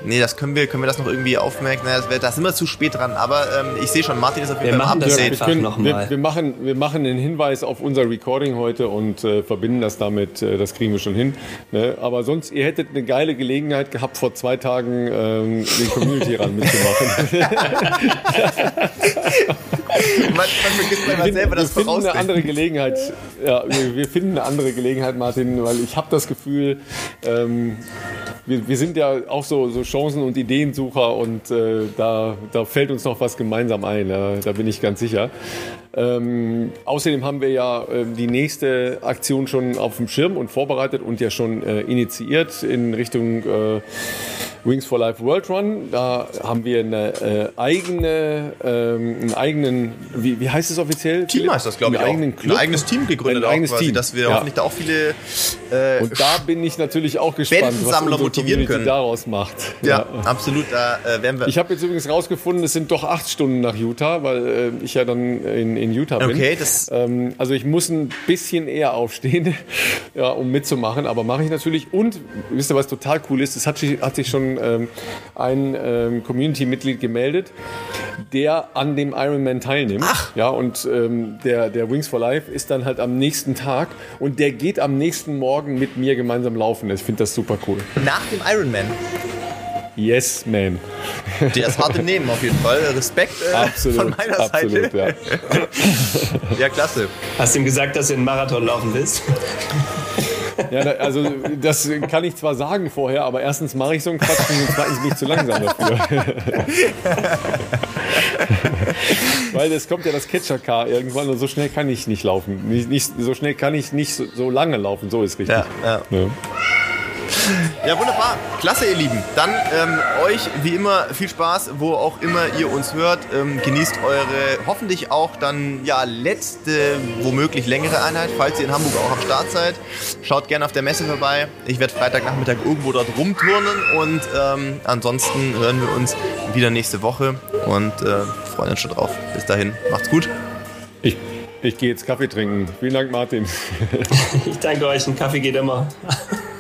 S2: Nee, das können wir, können wir das noch irgendwie aufmerken? Naja, das wär, da sind wir zu spät dran. Aber ähm, ich sehe schon, Martin ist auf jeden
S3: Fall machen das einfach wir,
S1: können, wir, wir, machen, wir machen einen Hinweis auf unser Recording heute und äh, verbinden das damit. Äh, das kriegen wir schon hin. Ne? Aber sonst, ihr hättet eine geile Gelegenheit gehabt, vor zwei Tagen ähm, den Community ran mitzumachen.
S2: man, man vergisst manchmal selber das
S1: Wir finden eine andere Gelegenheit. Ja, wir, wir, finden eine andere Gelegenheit, Martin, weil ich habe das Gefühl, ähm, wir, wir sind ja auch so, so Chancen- und Ideensucher und äh, da, da fällt uns noch was gemeinsam ein, ja, da bin ich ganz sicher. Ähm, außerdem haben wir ja äh, die nächste Aktion schon auf dem Schirm und vorbereitet und ja schon äh, initiiert in Richtung äh, Wings for Life World Run. Da haben wir eine äh, eigene, ähm, einen eigenen, wie, wie heißt es offiziell?
S2: Team heißt das, glaube ich.
S1: Eigenen
S2: Club. Ein eigenes Team gegründet,
S1: ein eigenes
S2: quasi,
S1: Team.
S2: dass wir
S1: ja.
S2: hoffentlich da auch viele
S1: äh, Und da bin ich natürlich auch gespannt, was
S2: motivieren
S1: Community
S2: können.
S1: daraus macht.
S2: Ja, ja. absolut. Da äh, werden wir.
S1: Ich habe jetzt übrigens rausgefunden, es sind doch acht Stunden nach Utah, weil äh, ich ja dann in, in Utah bin.
S2: Okay, das.
S1: Ähm, also ich muss ein bisschen eher aufstehen, ja, um mitzumachen, aber mache ich natürlich. Und wisst ihr, was total cool ist? Es hat, hat sich schon ähm, ein ähm, Community-Mitglied gemeldet, der an dem Ironman teilnimmt.
S2: Ach.
S1: Ja, und ähm, der, der Wings for Life ist dann halt am nächsten Tag und der geht am nächsten Morgen mit mir gemeinsam laufen. Ich finde das super cool.
S2: Nach dem Ironman.
S1: Yes, man.
S2: Der ist hart im Nehmen auf jeden Fall. Respekt äh,
S1: absolut,
S2: von meiner
S1: absolut,
S2: Seite.
S1: Ja.
S2: ja, klasse.
S3: Hast du ihm gesagt, dass du einen Marathon laufen willst?
S1: Ja, da, also das kann ich zwar sagen vorher, aber erstens mache ich so einen Quatsch und zweitens bin ich zu langsam dafür. Weil es kommt ja das Catcher-Car irgendwann und so schnell kann ich nicht laufen. Nicht, nicht, so schnell kann ich nicht so, so lange laufen, so ist richtig.
S2: Ja, ja.
S1: Ja.
S2: Ja, wunderbar. Klasse, ihr Lieben. Dann ähm, euch wie immer viel Spaß, wo auch immer ihr uns hört. Ähm, genießt eure hoffentlich auch dann ja letzte, womöglich längere Einheit, falls ihr in Hamburg auch am Start seid. Schaut gerne auf der Messe vorbei. Ich werde Freitagnachmittag irgendwo dort rumturnen und ähm, ansonsten hören wir uns wieder nächste Woche und äh, freuen uns schon drauf. Bis dahin, macht's gut.
S1: Ich, ich gehe jetzt Kaffee trinken. Vielen Dank, Martin.
S3: Ich danke euch, ein Kaffee geht immer.